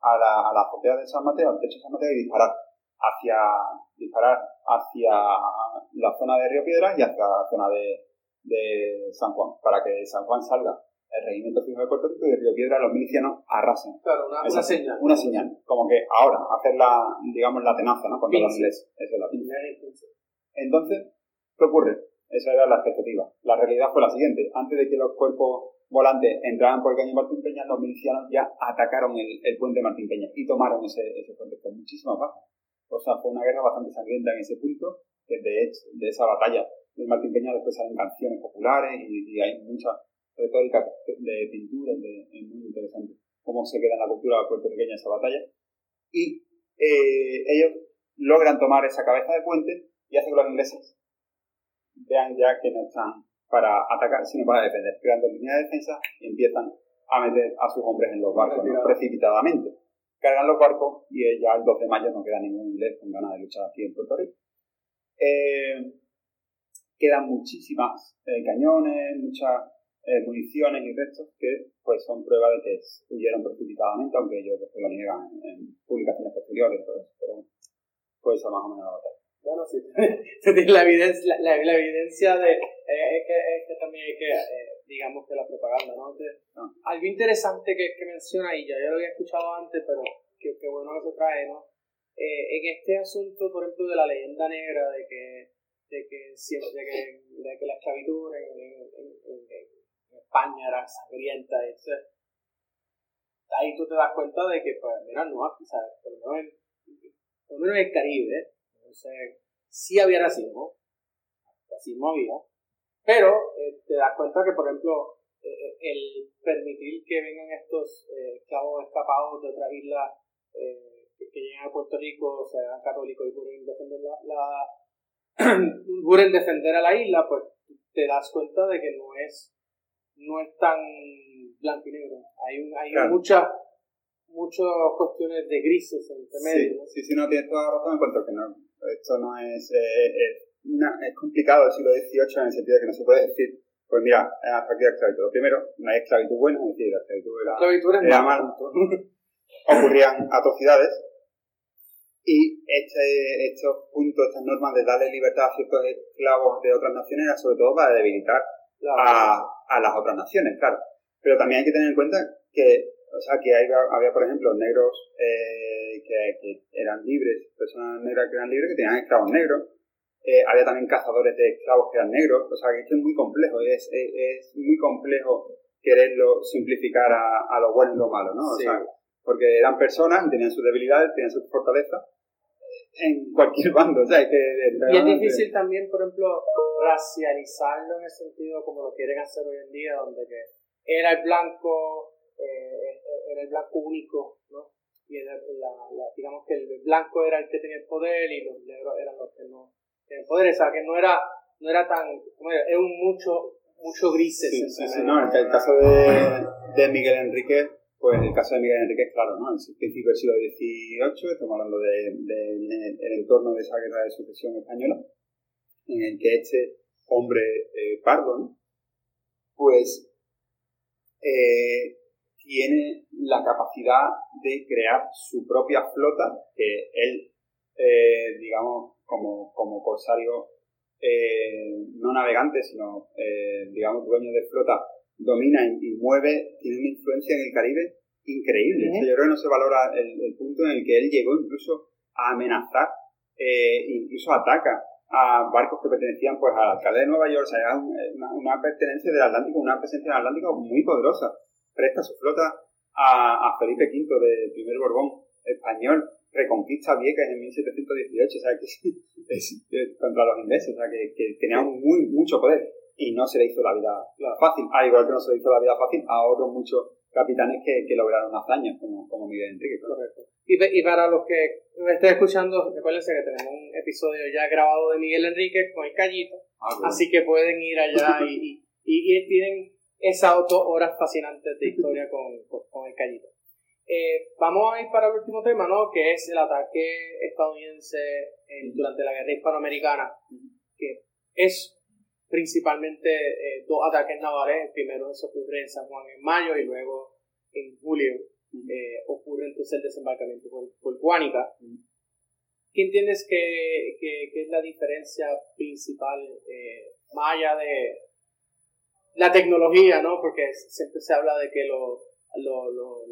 a la, a la azotea de San Mateo, al techo de San Mateo y disparar hacia disparar hacia la zona de Río Piedras y hacia la zona de, de San Juan, para que San Juan salga el regimiento fijo de Puerto Rico y de Río Piedras los milicianos arrasen. Claro, una, una señal. Una señal, como que ahora, hacer la, digamos, la tenaza, ¿no? Contra los ingleses. Eso es la Entonces, ¿qué ocurre? Esa era la expectativa. La realidad fue la siguiente. Antes de que los cuerpos volantes entraran por el cañón Martín Peña, los milicianos ya atacaron el, el puente Martín Peña y tomaron ese, ese puente con muchísimas bajas. O sea, fue una guerra bastante sangrienta en ese punto, que de, hecho, de esa batalla del Martín Peña después salen canciones populares y, hay mucha retórica de pintura, es muy interesante cómo se queda en la cultura puertorriqueña esa batalla. Y eh, ellos logran tomar esa cabeza de puente y hacen que los ingleses vean ya que no están para atacar, sino para defender, creando línea de defensa y empiezan a meter a sus hombres en los barcos precipitadamente cargan los barcos y ya el 2 de mayo no queda ningún inglés con ganas de luchar aquí en Puerto Rico. Eh, quedan muchísimas eh, cañones, muchas eh, municiones y restos que pues son prueba de que huyeron precipitadamente, aunque ellos después lo niegan en, publicaciones posteriores eso, pero pues esa más o menos la. Bueno, sí, la evidencia, la, la, evidencia de es que, es, que, también hay que digamos que la propaganda, ¿no? Algo interesante que, que, menciona, y ya yo lo había escuchado antes, pero qué bueno que se trae, ¿no? Eh, en este asunto, por ejemplo, de la leyenda negra, de que, de que, de que, de que la esclavitud en, en, España era sangrienta, etc. Ahí tú te das cuenta de que, pues, mira, no, ¿sabes? Por lo menos en, en el Caribe, entonces, sí había racismo, racismo había, pero eh, te das cuenta que, por ejemplo, eh, el permitir que vengan estos eh, esclavos escapados de otra isla eh, que, lleguen a Puerto Rico, sean católicos y pueden defender, la, pueden defender a la isla, pues te das cuenta de que no es, no es tan blanco y negro. Hay, hay muchas muchas cuestiones de grises entre medio. Sí, sí, no, tienes toda la razón en cuanto a que no, esto no es es complicado el siglo XVIII en el sentido de que no se puede decir, pues mira, hasta aquí la esclavitud. Primero, no hay esclavitud buena, es decir, la esclavitud era, era mala. Ocurrían atrocidades y este, estos puntos, estas normas de darle libertad a ciertos esclavos de otras naciones era sobre todo para debilitar a, a, las otras naciones, claro. Pero también hay que tener en cuenta que, o sea, que había, había por ejemplo, negros eh, que, que, eran libres, personas negras que eran libres, que tenían esclavos negros, eh, había también cazadores de esclavos que eran negros, o sea que esto es muy complejo, es, es, muy complejo quererlo simplificar a, a, lo bueno y lo malo, ¿no? O sea, porque eran personas, tenían sus debilidades, tenían sus fortalezas en cualquier bando, o sea, que, Y es difícil también, por ejemplo, racializarlo en el sentido como lo quieren hacer hoy en día, donde que era el blanco, eh, era el blanco único, ¿no? Y era la, digamos que el blanco era el que tenía el poder y los negros eran los que no en poder, o sea, que no era, no era tan, como era, un mucho, mucho grises. Sí, sí, sí, no, el, caso de, de, Miguel Enrique, pues el caso de Miguel Enrique es claro, ¿no? En principio del siglo XVIII, estamos hablando del de, de, entorno de esa guerra de sucesión española, en el que este hombre eh, pardo. Pues eh, tiene la capacidad de crear su propia flota, que él, eh, digamos, como, como corsario no navegante, sino, digamos, dueño de flota, domina y, mueve, tiene una influencia en el Caribe increíble. yo creo que no se valora el, punto en el que él llegó incluso a amenazar, eh, incluso ataca a barcos que pertenecían pues al alcalde de Nueva York, o sea, era una, pertenencia del Atlántico, una presencia en el Atlántico muy poderosa. Presta su flota a, a Felipe V del primer Borbón español, reconquista Vieques en 1718, o sea, que es, contra los ingleses, o sea, que, que tenía muy, mucho poder y no se le hizo la vida fácil, al igual que no se le hizo la vida fácil a otros muchos capitanes que, que lograron hazañas, como, como Miguel Enrique. Correcto. Y, y, para los que me estén escuchando, recuérdense que tenemos un episodio ya grabado de Miguel Enrique con el Callito, ah, así que pueden ir allá y, y, tienen esas dos horas fascinantes de historia con, con, el Callito. Eh, vamos a ir para el último tema, ¿no? Que es el ataque estadounidense durante la guerra hispanoamericana, que es principalmente eh, dos ataques navales. El primero se ocurre en San Juan en mayo y luego en julio eh, ocurre entonces el desembarcamiento por, por Guánica. ¿Qué entiendes que, que, es la diferencia principal, eh, más allá de la tecnología, ¿no? Porque siempre se habla de que los lo, lo,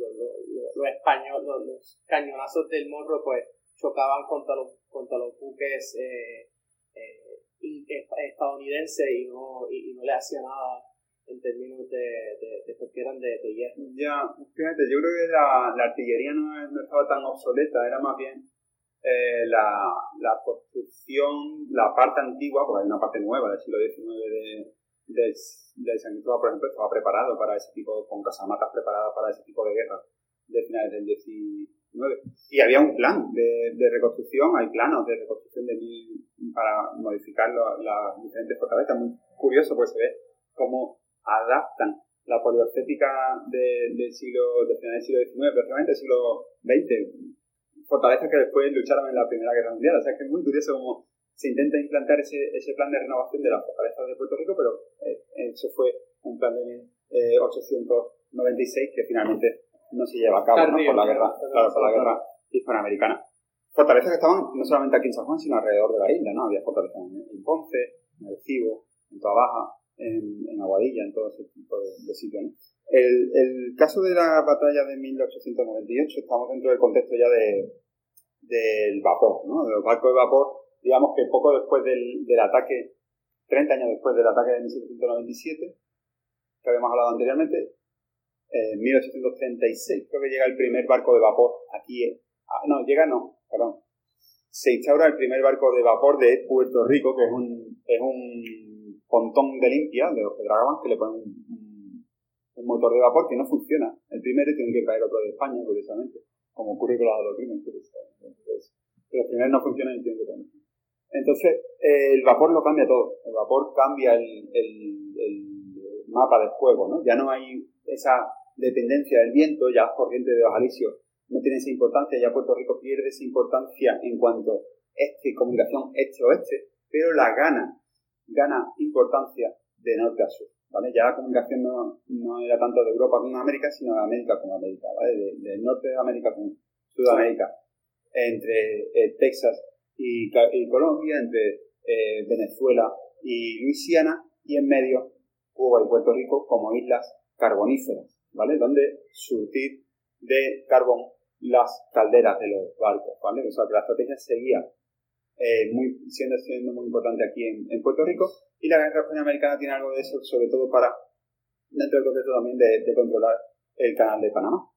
lo, españoles, los cañonazos del morro, pues chocaban contra los, contra los buques eh, eh, estadounidenses y no, y, no le hacía nada en términos de, de, de porque de, de hierro. Ya, fíjate, yo creo que la, la artillería no, no estaba tan obsoleta, era más bien eh, la, la, construcción, la parte antigua, porque hay una parte nueva del siglo XIX de, de, de San Cristóbal, por ejemplo, estaba preparado para ese tipo, con casamatas preparadas para ese tipo de guerra de finales del XIX. Y había un plan de, reconstrucción, hay planos de reconstrucción de para modificar las diferentes fortalezas. Muy curioso porque se ve cómo adaptan la poliorcética de, del siglo, de finales del siglo XIX, prácticamente del siglo XX, fortalezas que después lucharon en la Primera Guerra Mundial. O sea, que es muy curioso cómo se intenta implantar ese, ese plan de renovación de las fortalezas de Puerto Rico, pero eh, eso fue un plan de 1896 que finalmente no se lleva a cabo por la guerra, claro, por la guerra hispanoamericana. Fortalezas que estaban no solamente aquí en San Juan, sino alrededor de la isla, ¿no? Había fortalezas en, Ponce, en Arecibo, en Toa Baja, en, en, Aguadilla, en todo ese tipo de, de sitios, ¿no? El, el, caso de la batalla de 1898, estamos dentro del contexto ya de, del vapor, ¿no? De los barcos de vapor, digamos que poco después del, del ataque, 30 años después del ataque de 1797, que habíamos hablado anteriormente, en 1836 creo que llega el primer barco de vapor aquí, ah, no, llega no, perdón, se instaura el primer barco de vapor de Puerto Rico, que es un, es un pontón de limpia, de los que que le ponen un motor de vapor que no funciona. El primero tienen que traer otro de España, curiosamente, como ocurre con los aeroplanos. Entonces, los primeros no funcionan y tienen que traer. Entonces, eh, el vapor lo cambia todo. El vapor cambia el, el, mapa del juego, ¿no? Ya no hay esa dependencia del viento, ya las corrientes de los alisios no tienen esa importancia, ya Puerto Rico pierde esa importancia en cuanto este, comunicación este-oeste, pero la gana, gana importancia de norte a sur. Ya la comunicación no, no, era tanto de Europa con América, sino de América con América, ¿vale? del norte de América con Sudamérica, entre eh, Texas y, Colombia, entre eh, Venezuela y Luisiana, y en medio Cuba y Puerto Rico como islas carboníferas, ¿vale? Donde surtir de carbón las calderas de los barcos, ¿vale? O sea que la estrategia seguía eh, muy, siendo, siendo muy importante aquí en, Puerto Rico. Y la guerra americana tiene algo de eso, sobre todo para, dentro del contexto también de, controlar el canal de Panamá.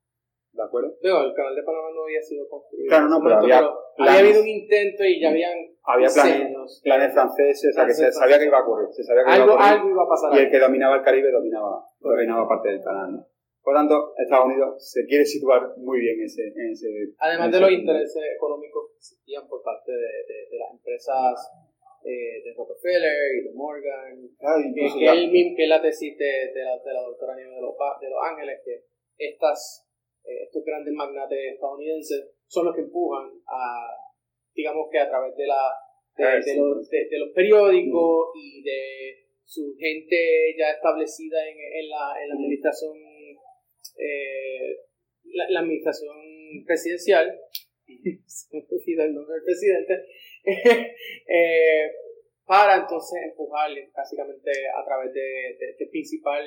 ¿De acuerdo? No, el canal de Panamá no había sido construido. Claro, no, pero había, había habido un intento y ya habían. Había planes, planes franceses, o sea que se sabía que iba a ocurrir. Se sabía que algo, iba a algo iba a pasar. Y el que dominaba el Caribe dominaba, dominaba parte del canal. ¿no? Por tanto, Estados Unidos se quiere situar muy bien en ese... En ese Además de los intereses económicos que existían por parte de, de, las empresas eh, de Rockefeller y de Morgan, que, que, él, que, la tesis de, de, la, de la doctora Nieves de los, de los Ángeles, que estas, eh, estos grandes magnates estadounidenses son los que empujan a, digamos que a través de, la, de, los, de, los periódicos y de su gente ya establecida en, en, la, en la administración eh, la, administración presidencial, se me el nombre del presidente, eh, para entonces empujar básicamente a través de, este principal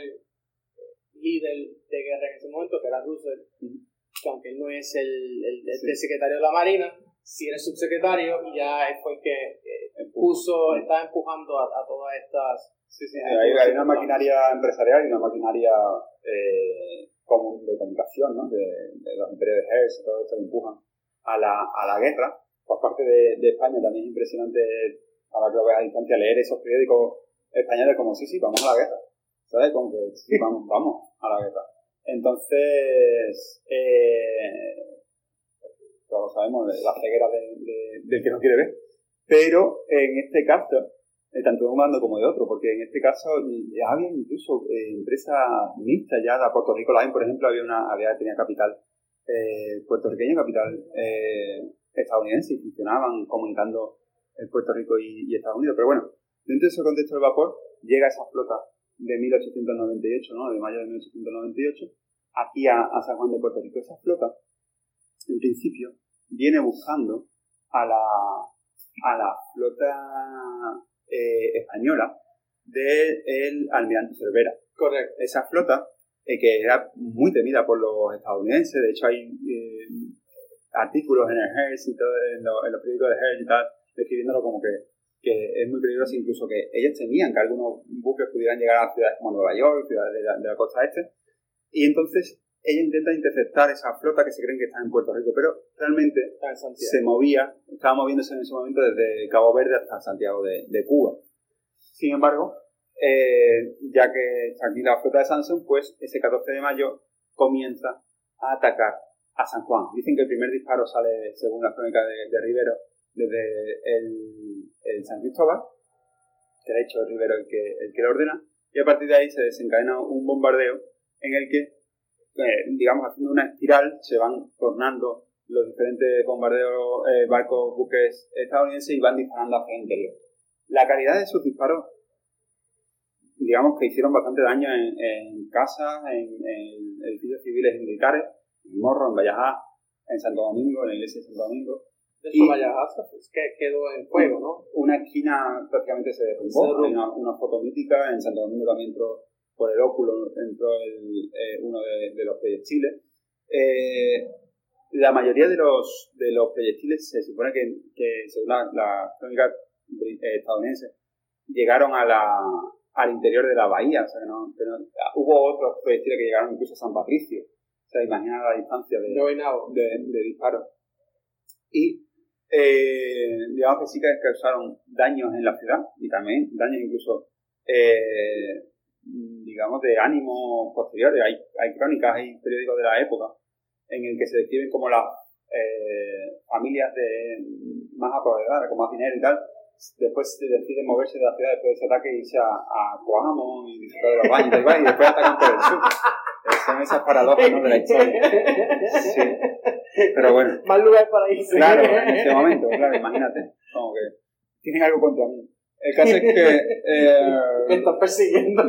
líder de guerra en ese momento, que era Roosevelt, que aunque no es el, el, secretario de la Marina, si era subsecretario y ya fue el que puso, estaba empujando a, todas estas... Sí, sí, hay, una maquinaria empresarial y una maquinaria eh, de comunicación, ¿no? de, los imperios de Hertz todo esto que empujan a la, a la guerra. Por parte de, de, España también es impresionante, ahora que lo veas a distancia, leer esos periódicos españoles como, sí, sí, vamos a la guerra. ¿Sabes? Como que sí, vamos, vamos a la guerra. Entonces, eh, todos sabemos la ceguera del de, que no quiere ver. Pero en este caso, eh, tanto de un bando como de otro, porque en este caso había incluso empresas mixtas ya, la Puerto Rico Line, por ejemplo, había una, había, tenía capital puertorriqueño, capital estadounidense y funcionaban comunicando Puerto Rico y, Estados Unidos. Pero bueno, dentro de ese contexto del vapor llega esa flota de 1898, ¿no? de mayo de 1898, aquí a, San Juan de Puerto Rico. Esa flota, en principio, viene buscando a la, a la flota eh, española del almirante Cervera. Correcto. Esa flota, eh, que era muy temida por los estadounidenses, de hecho hay eh, artículos en el Hertz y todo, en, los periódicos de Hertz y tal, describiéndolo como que que es muy peligroso, incluso que ellos temían que algunos buques pudieran llegar a ciudades como Nueva York, ciudades de la, costa este, y entonces ellos intentan interceptar esa flota que se creen que está en Puerto Rico, pero realmente se movía, estaba moviéndose en ese momento desde Cabo Verde hasta Santiago de, Cuba. Sin embargo, eh, ya que está aquí la flota de Samsung, pues ese 14 de mayo comienza a atacar a San Juan. Dicen que el primer disparo sale, según la crónica de Rivero, desde el, el, San Cristóbal, que ha hecho el Rivero el que, el que lo ordena, y a partir de ahí se desencadena un bombardeo en el que, eh, digamos, haciendo una espiral, se van tornando los diferentes bombardeos, eh, barcos, buques estadounidenses y van disparando hacia el interior. La calidad de sus disparos, digamos que hicieron bastante daño en, en casas, en, en, edificios civiles y militares, en Morro, en Vallajá, en Santo Domingo, en la iglesia de Santo Domingo, y pues que quedó en fuego, ¿no? Una esquina prácticamente se derrumbó, una, una, foto mítica, en Santo Domingo también entró por el óculo, entró el, eh, uno de, los proyectiles. Eh, la mayoría de los, de los proyectiles se supone que, que según la, la crónica eh, estadounidense, llegaron a la, al interior de la bahía, o sea que no, hubo otros proyectiles que llegaron incluso a San Patricio, o sea, imagina la distancia de, de, de disparos. Y eh, digamos que sí que causaron daños en la ciudad y también daños incluso, eh, digamos, de ánimo posteriores. Hay, hay crónicas, hay periódicos de la época en el que se describen como las eh, familias de más apoderadas, con más dinero y tal, después deciden moverse de la ciudad después de ese ataque y irse a, a Coamo y disfrutar de los baños y, y después atacan por el sur. Son esas paradojas ¿no? de la historia. Sí. Pero bueno. Más lugar para irse. Claro, en ese momento, claro, imagínate. Como que tienen algo contra mí. El caso es que. Eh, Me estás persiguiendo.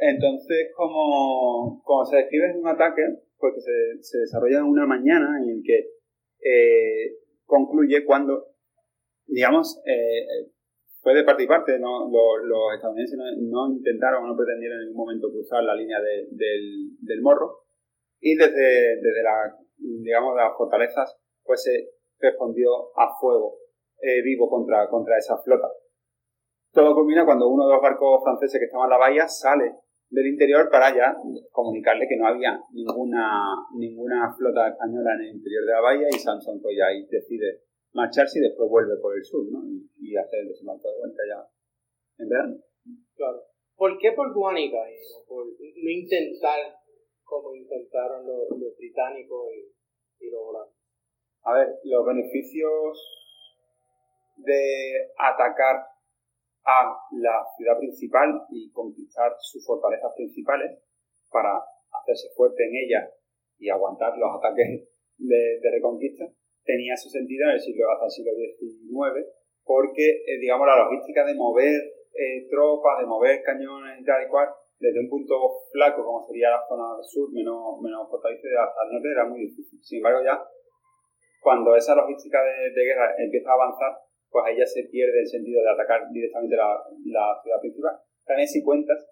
Entonces, como, como se describe, es un ataque pues, que se, se desarrolla en una mañana en el que eh, concluye cuando, digamos, eh, fue de parte y parte. ¿no? Los, estadounidenses no, intentaron o no pretendieron en ningún momento cruzar la línea del, del morro. Y desde, desde la digamos, de las fortalezas, pues se respondió a fuego eh, vivo contra, contra esa flota. Todo culmina cuando uno de los barcos franceses que estaba en la bahía sale del interior para ya comunicarle que no había ninguna, ninguna flota española en el interior de la bahía y Samson pues ya ahí decide marcharse y después vuelve por el sur ¿no? y, hacer el desembarco de vuelta ya en verano. Claro. ¿Por qué por Guánica? Por no intentar como intentaron los, británicos y, y los holandeses. A ver, los beneficios de atacar a la ciudad principal y conquistar sus fortalezas principales para hacerse fuerte en ella y aguantar los ataques de, reconquista, tenía su sentido en el siglo, hasta el siglo XIX, porque, eh, digamos, la logística de mover eh, tropas, de mover cañones y tal y cual, desde un punto flaco como sería la zona sur, menos, menos fortalecida hasta el norte, era muy difícil. Sin embargo, ya cuando esa logística de, guerra empieza a avanzar, pues ahí ya se pierde el sentido de atacar directamente la, la ciudad principal. También si cuentas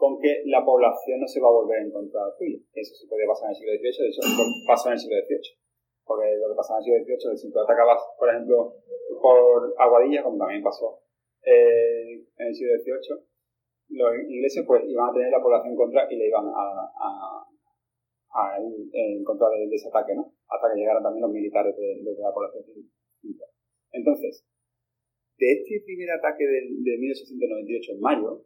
con que la población no se va a volver en contra tuya. Eso se puede pasar en el siglo XVIII, de hecho pasó en el siglo XVIII. Porque lo que pasó en el siglo XVIII, si tú atacabas, por ejemplo, por Aguadilla, como también pasó eh, en el siglo XVIII, los ingleses pues iban a tener la población en contra y le iban a, a, a ir en contra de, ese ataque, ¿no? Hasta que llegaran también los militares de, la población civil. Entonces, de este primer ataque de, de 1898 en mayo,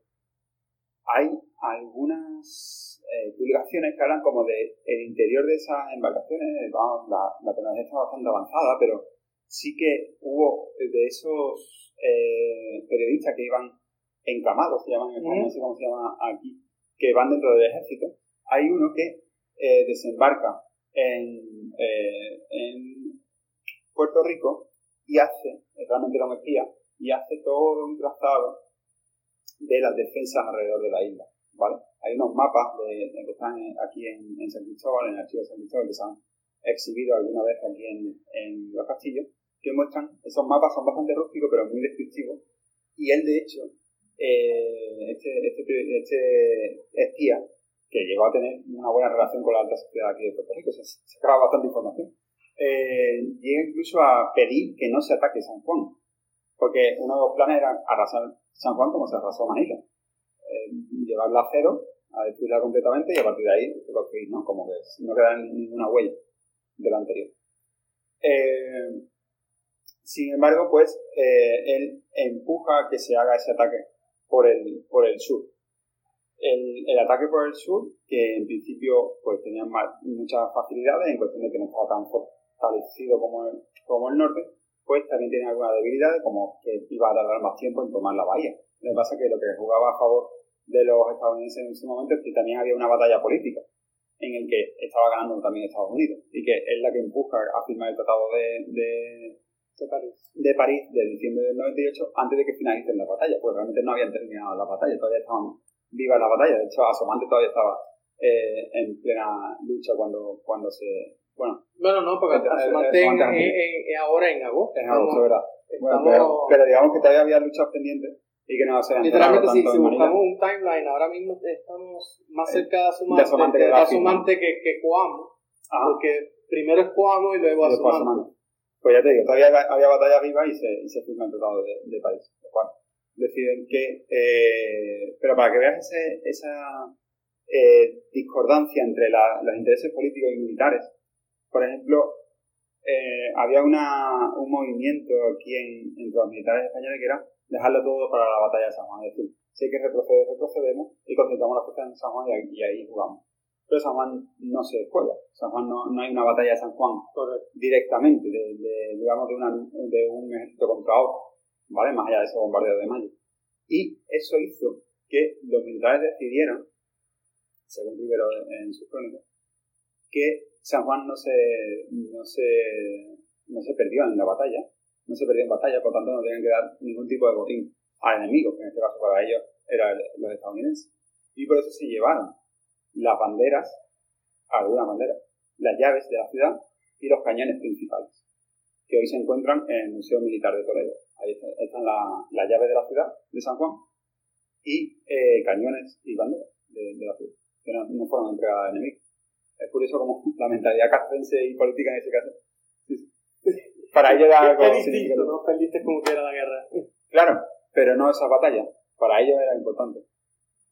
hay algunas eh, publicaciones que hablan como de el interior de esas embarcaciones, vamos, la, la tecnología está bastante avanzada, pero sí que hubo de esos eh, periodistas que iban encamados, se llaman en español, no sé cómo se llama aquí, que van dentro del ejército. Hay uno que eh, desembarca en, eh, en Puerto Rico y hace, realmente un espía, y hace todo un trazado de las defensas alrededor de la isla. ¿vale? Hay unos mapas de, que están aquí en, en, San Cristóbal, en el archivo de San Cristóbal, que se han exhibido alguna vez aquí en, en los castillos, que muestran, esos mapas son bastante rústicos, pero muy descriptivos. Y él, de hecho, eh, este, este, este, espía, que llegó a tener una buena relación con la alta sociedad aquí de Puerto Rico, se sacaba bastante información, eh, llega incluso a pedir que no se ataque San Juan, porque uno de los planes era arrasar San Juan como se arrasó Manila, eh, llevarla a cero, a destruirla completamente y a partir de ahí construir, ¿no? Como que no queda ninguna huella de lo anterior. Eh, sin embargo, pues él empuja a que se haga ese ataque por el, por el sur. El, ataque por el sur, que en principio pues tenía muchas facilidades en cuestión de que no estaba tan fortalecido como el, como el norte, pues también tenía algunas debilidades, como que iba a tardar más tiempo en tomar la bahía. Lo que pasa es que lo que jugaba a favor de los estadounidenses en ese momento es que también había una batalla política en el que estaba ganando también Estados Unidos y que es la que empuja a firmar el tratado de, de de París. de París de diciembre del 98 antes de que finalicen la batalla, pues realmente no habían terminado la batalla, todavía estaban vivas la batalla, de hecho Asomante todavía estaba eh, en plena lucha cuando, cuando se... Bueno, bueno no, porque Asomante es ahora en agosto. En agosto, ¿verdad? Bueno, pero, digamos que todavía había luchas pendientes y que no se Literalmente, si, si buscamos un timeline, ahora mismo estamos más eh, cerca de Asomante, de Asomante, que, que, Coamo, porque primero es Coamo y luego Asomante. Pues ya te digo, todavía había batalla viva y se, y se firma el tratado de, de. Cual deciden que. Eh, pero para que veas ese, esa eh, discordancia entre la, los intereses políticos y militares, por ejemplo, eh, había una, un movimiento aquí en, entre los militares españoles que era dejarlo todo para la batalla de San Juan. Es decir, si hay que retroceder, retrocedemos y concentramos las fuerzas en San Juan y ahí jugamos pero San Juan no se juega. San Juan no, no hay una batalla de San Juan directamente, de, de, digamos, de, una, de un ejército contra otro, ¿vale? Más allá de ese bombardeo de mayo. Y eso hizo que los militares decidieran, según Rivero en sus crónicas, que San Juan no se, no se, no se perdió en la batalla, no se perdió en batalla, por tanto no tenían que dar ningún tipo de botín al enemigo, que en este caso para ellos eran los estadounidenses. Y por eso se llevaron las banderas, alguna bandera, las llaves de la ciudad y los cañones principales, que hoy se encuentran en el Museo Militar de Toledo. Ahí están las llaves de la ciudad de San Juan y eh, cañones y banderas de, la ciudad, que no, fueron entregadas al enemigo. Es curioso como la mentalidad castrense y política en ese caso. Para ellos era algo. distinto, ¿no? Perdiste como que era la guerra. Claro, pero no esa batalla. Para ellos era importante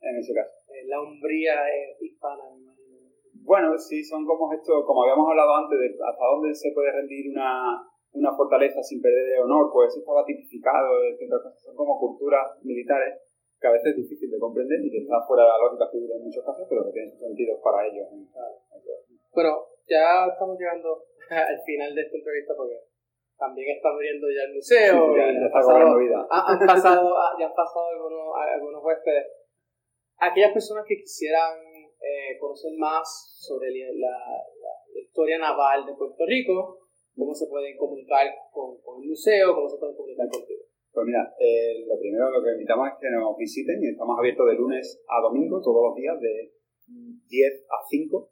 en ese caso. Eh, la Umbría hispana, me imagino. Bueno, sí, son como esto, como habíamos hablado antes, de hasta dónde se puede rendir una, una fortaleza sin perder de honor, pues eso estaba tipificado, son como culturas militares que a veces es difícil de comprender y que está fuera de la lógica civil en muchos casos, pero que tienen sentido para ellos. Bueno, ya estamos llegando al final de esta entrevista porque también está abriendo ya el museo. ya, está pasado, vida. Han, pasado, ya han pasado algunos, algunos huéspedes aquellas personas que quisieran eh, conocer más sobre la, historia naval de Puerto Rico, cómo se pueden comunicar con, el museo, cómo se pueden comunicar contigo. Pues mira, eh, lo primero lo que invitamos es que nos visiten y estamos abiertos de lunes a domingo, todos los días, de 10 a 5,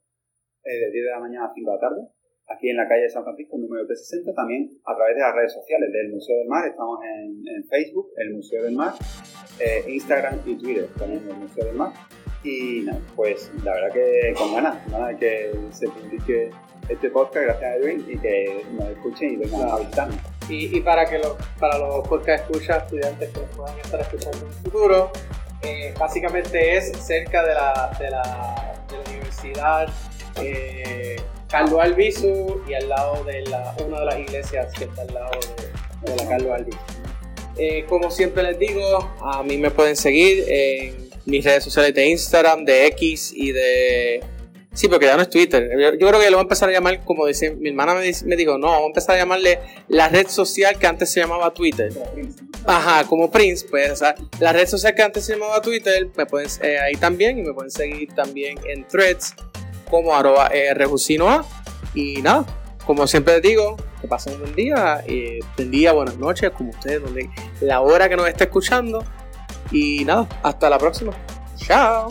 eh, de 10 de la mañana a 5 de la tarde, aquí en la calle de San Francisco, número 360, también a través de las redes sociales del Museo del Mar, estamos en, Facebook, el Museo del Mar, eh, Instagram y Twitter, también el Museo del Mar. Y nada, pues la verdad que con ganas, de que se publique este podcast, gracias a Edwin, y que nos escuchen y vengan a visitarnos. Y, y, para que los, para los podcast escuchas, estudiantes que nos puedan estar escuchando en el futuro, eh, básicamente es cerca de la, de la, de la Universidad eh, Carlos Albizu y al lado de la, una de las iglesias que está al lado de, de la Carlos Albizu. Eh, como siempre les digo, a mí me pueden seguir en mis redes sociales de Instagram, de X y de... Sí, porque ya no es Twitter. Yo, creo que lo voy a empezar a llamar, como dice mi hermana me, dijo, no, vamos a empezar a llamarle la red social que antes se llamaba Twitter. Ajá, como Prince, pues, o sea, la red social que antes se llamaba Twitter, me pueden eh, ahí también y me pueden seguir también en threads como arroba eh, A. Y nada, como siempre les digo, que pasen un buen día, eh, buen día, buenas noches, como ustedes, donde la hora que nos esté escuchando. Y nada, hasta la próxima. Chao.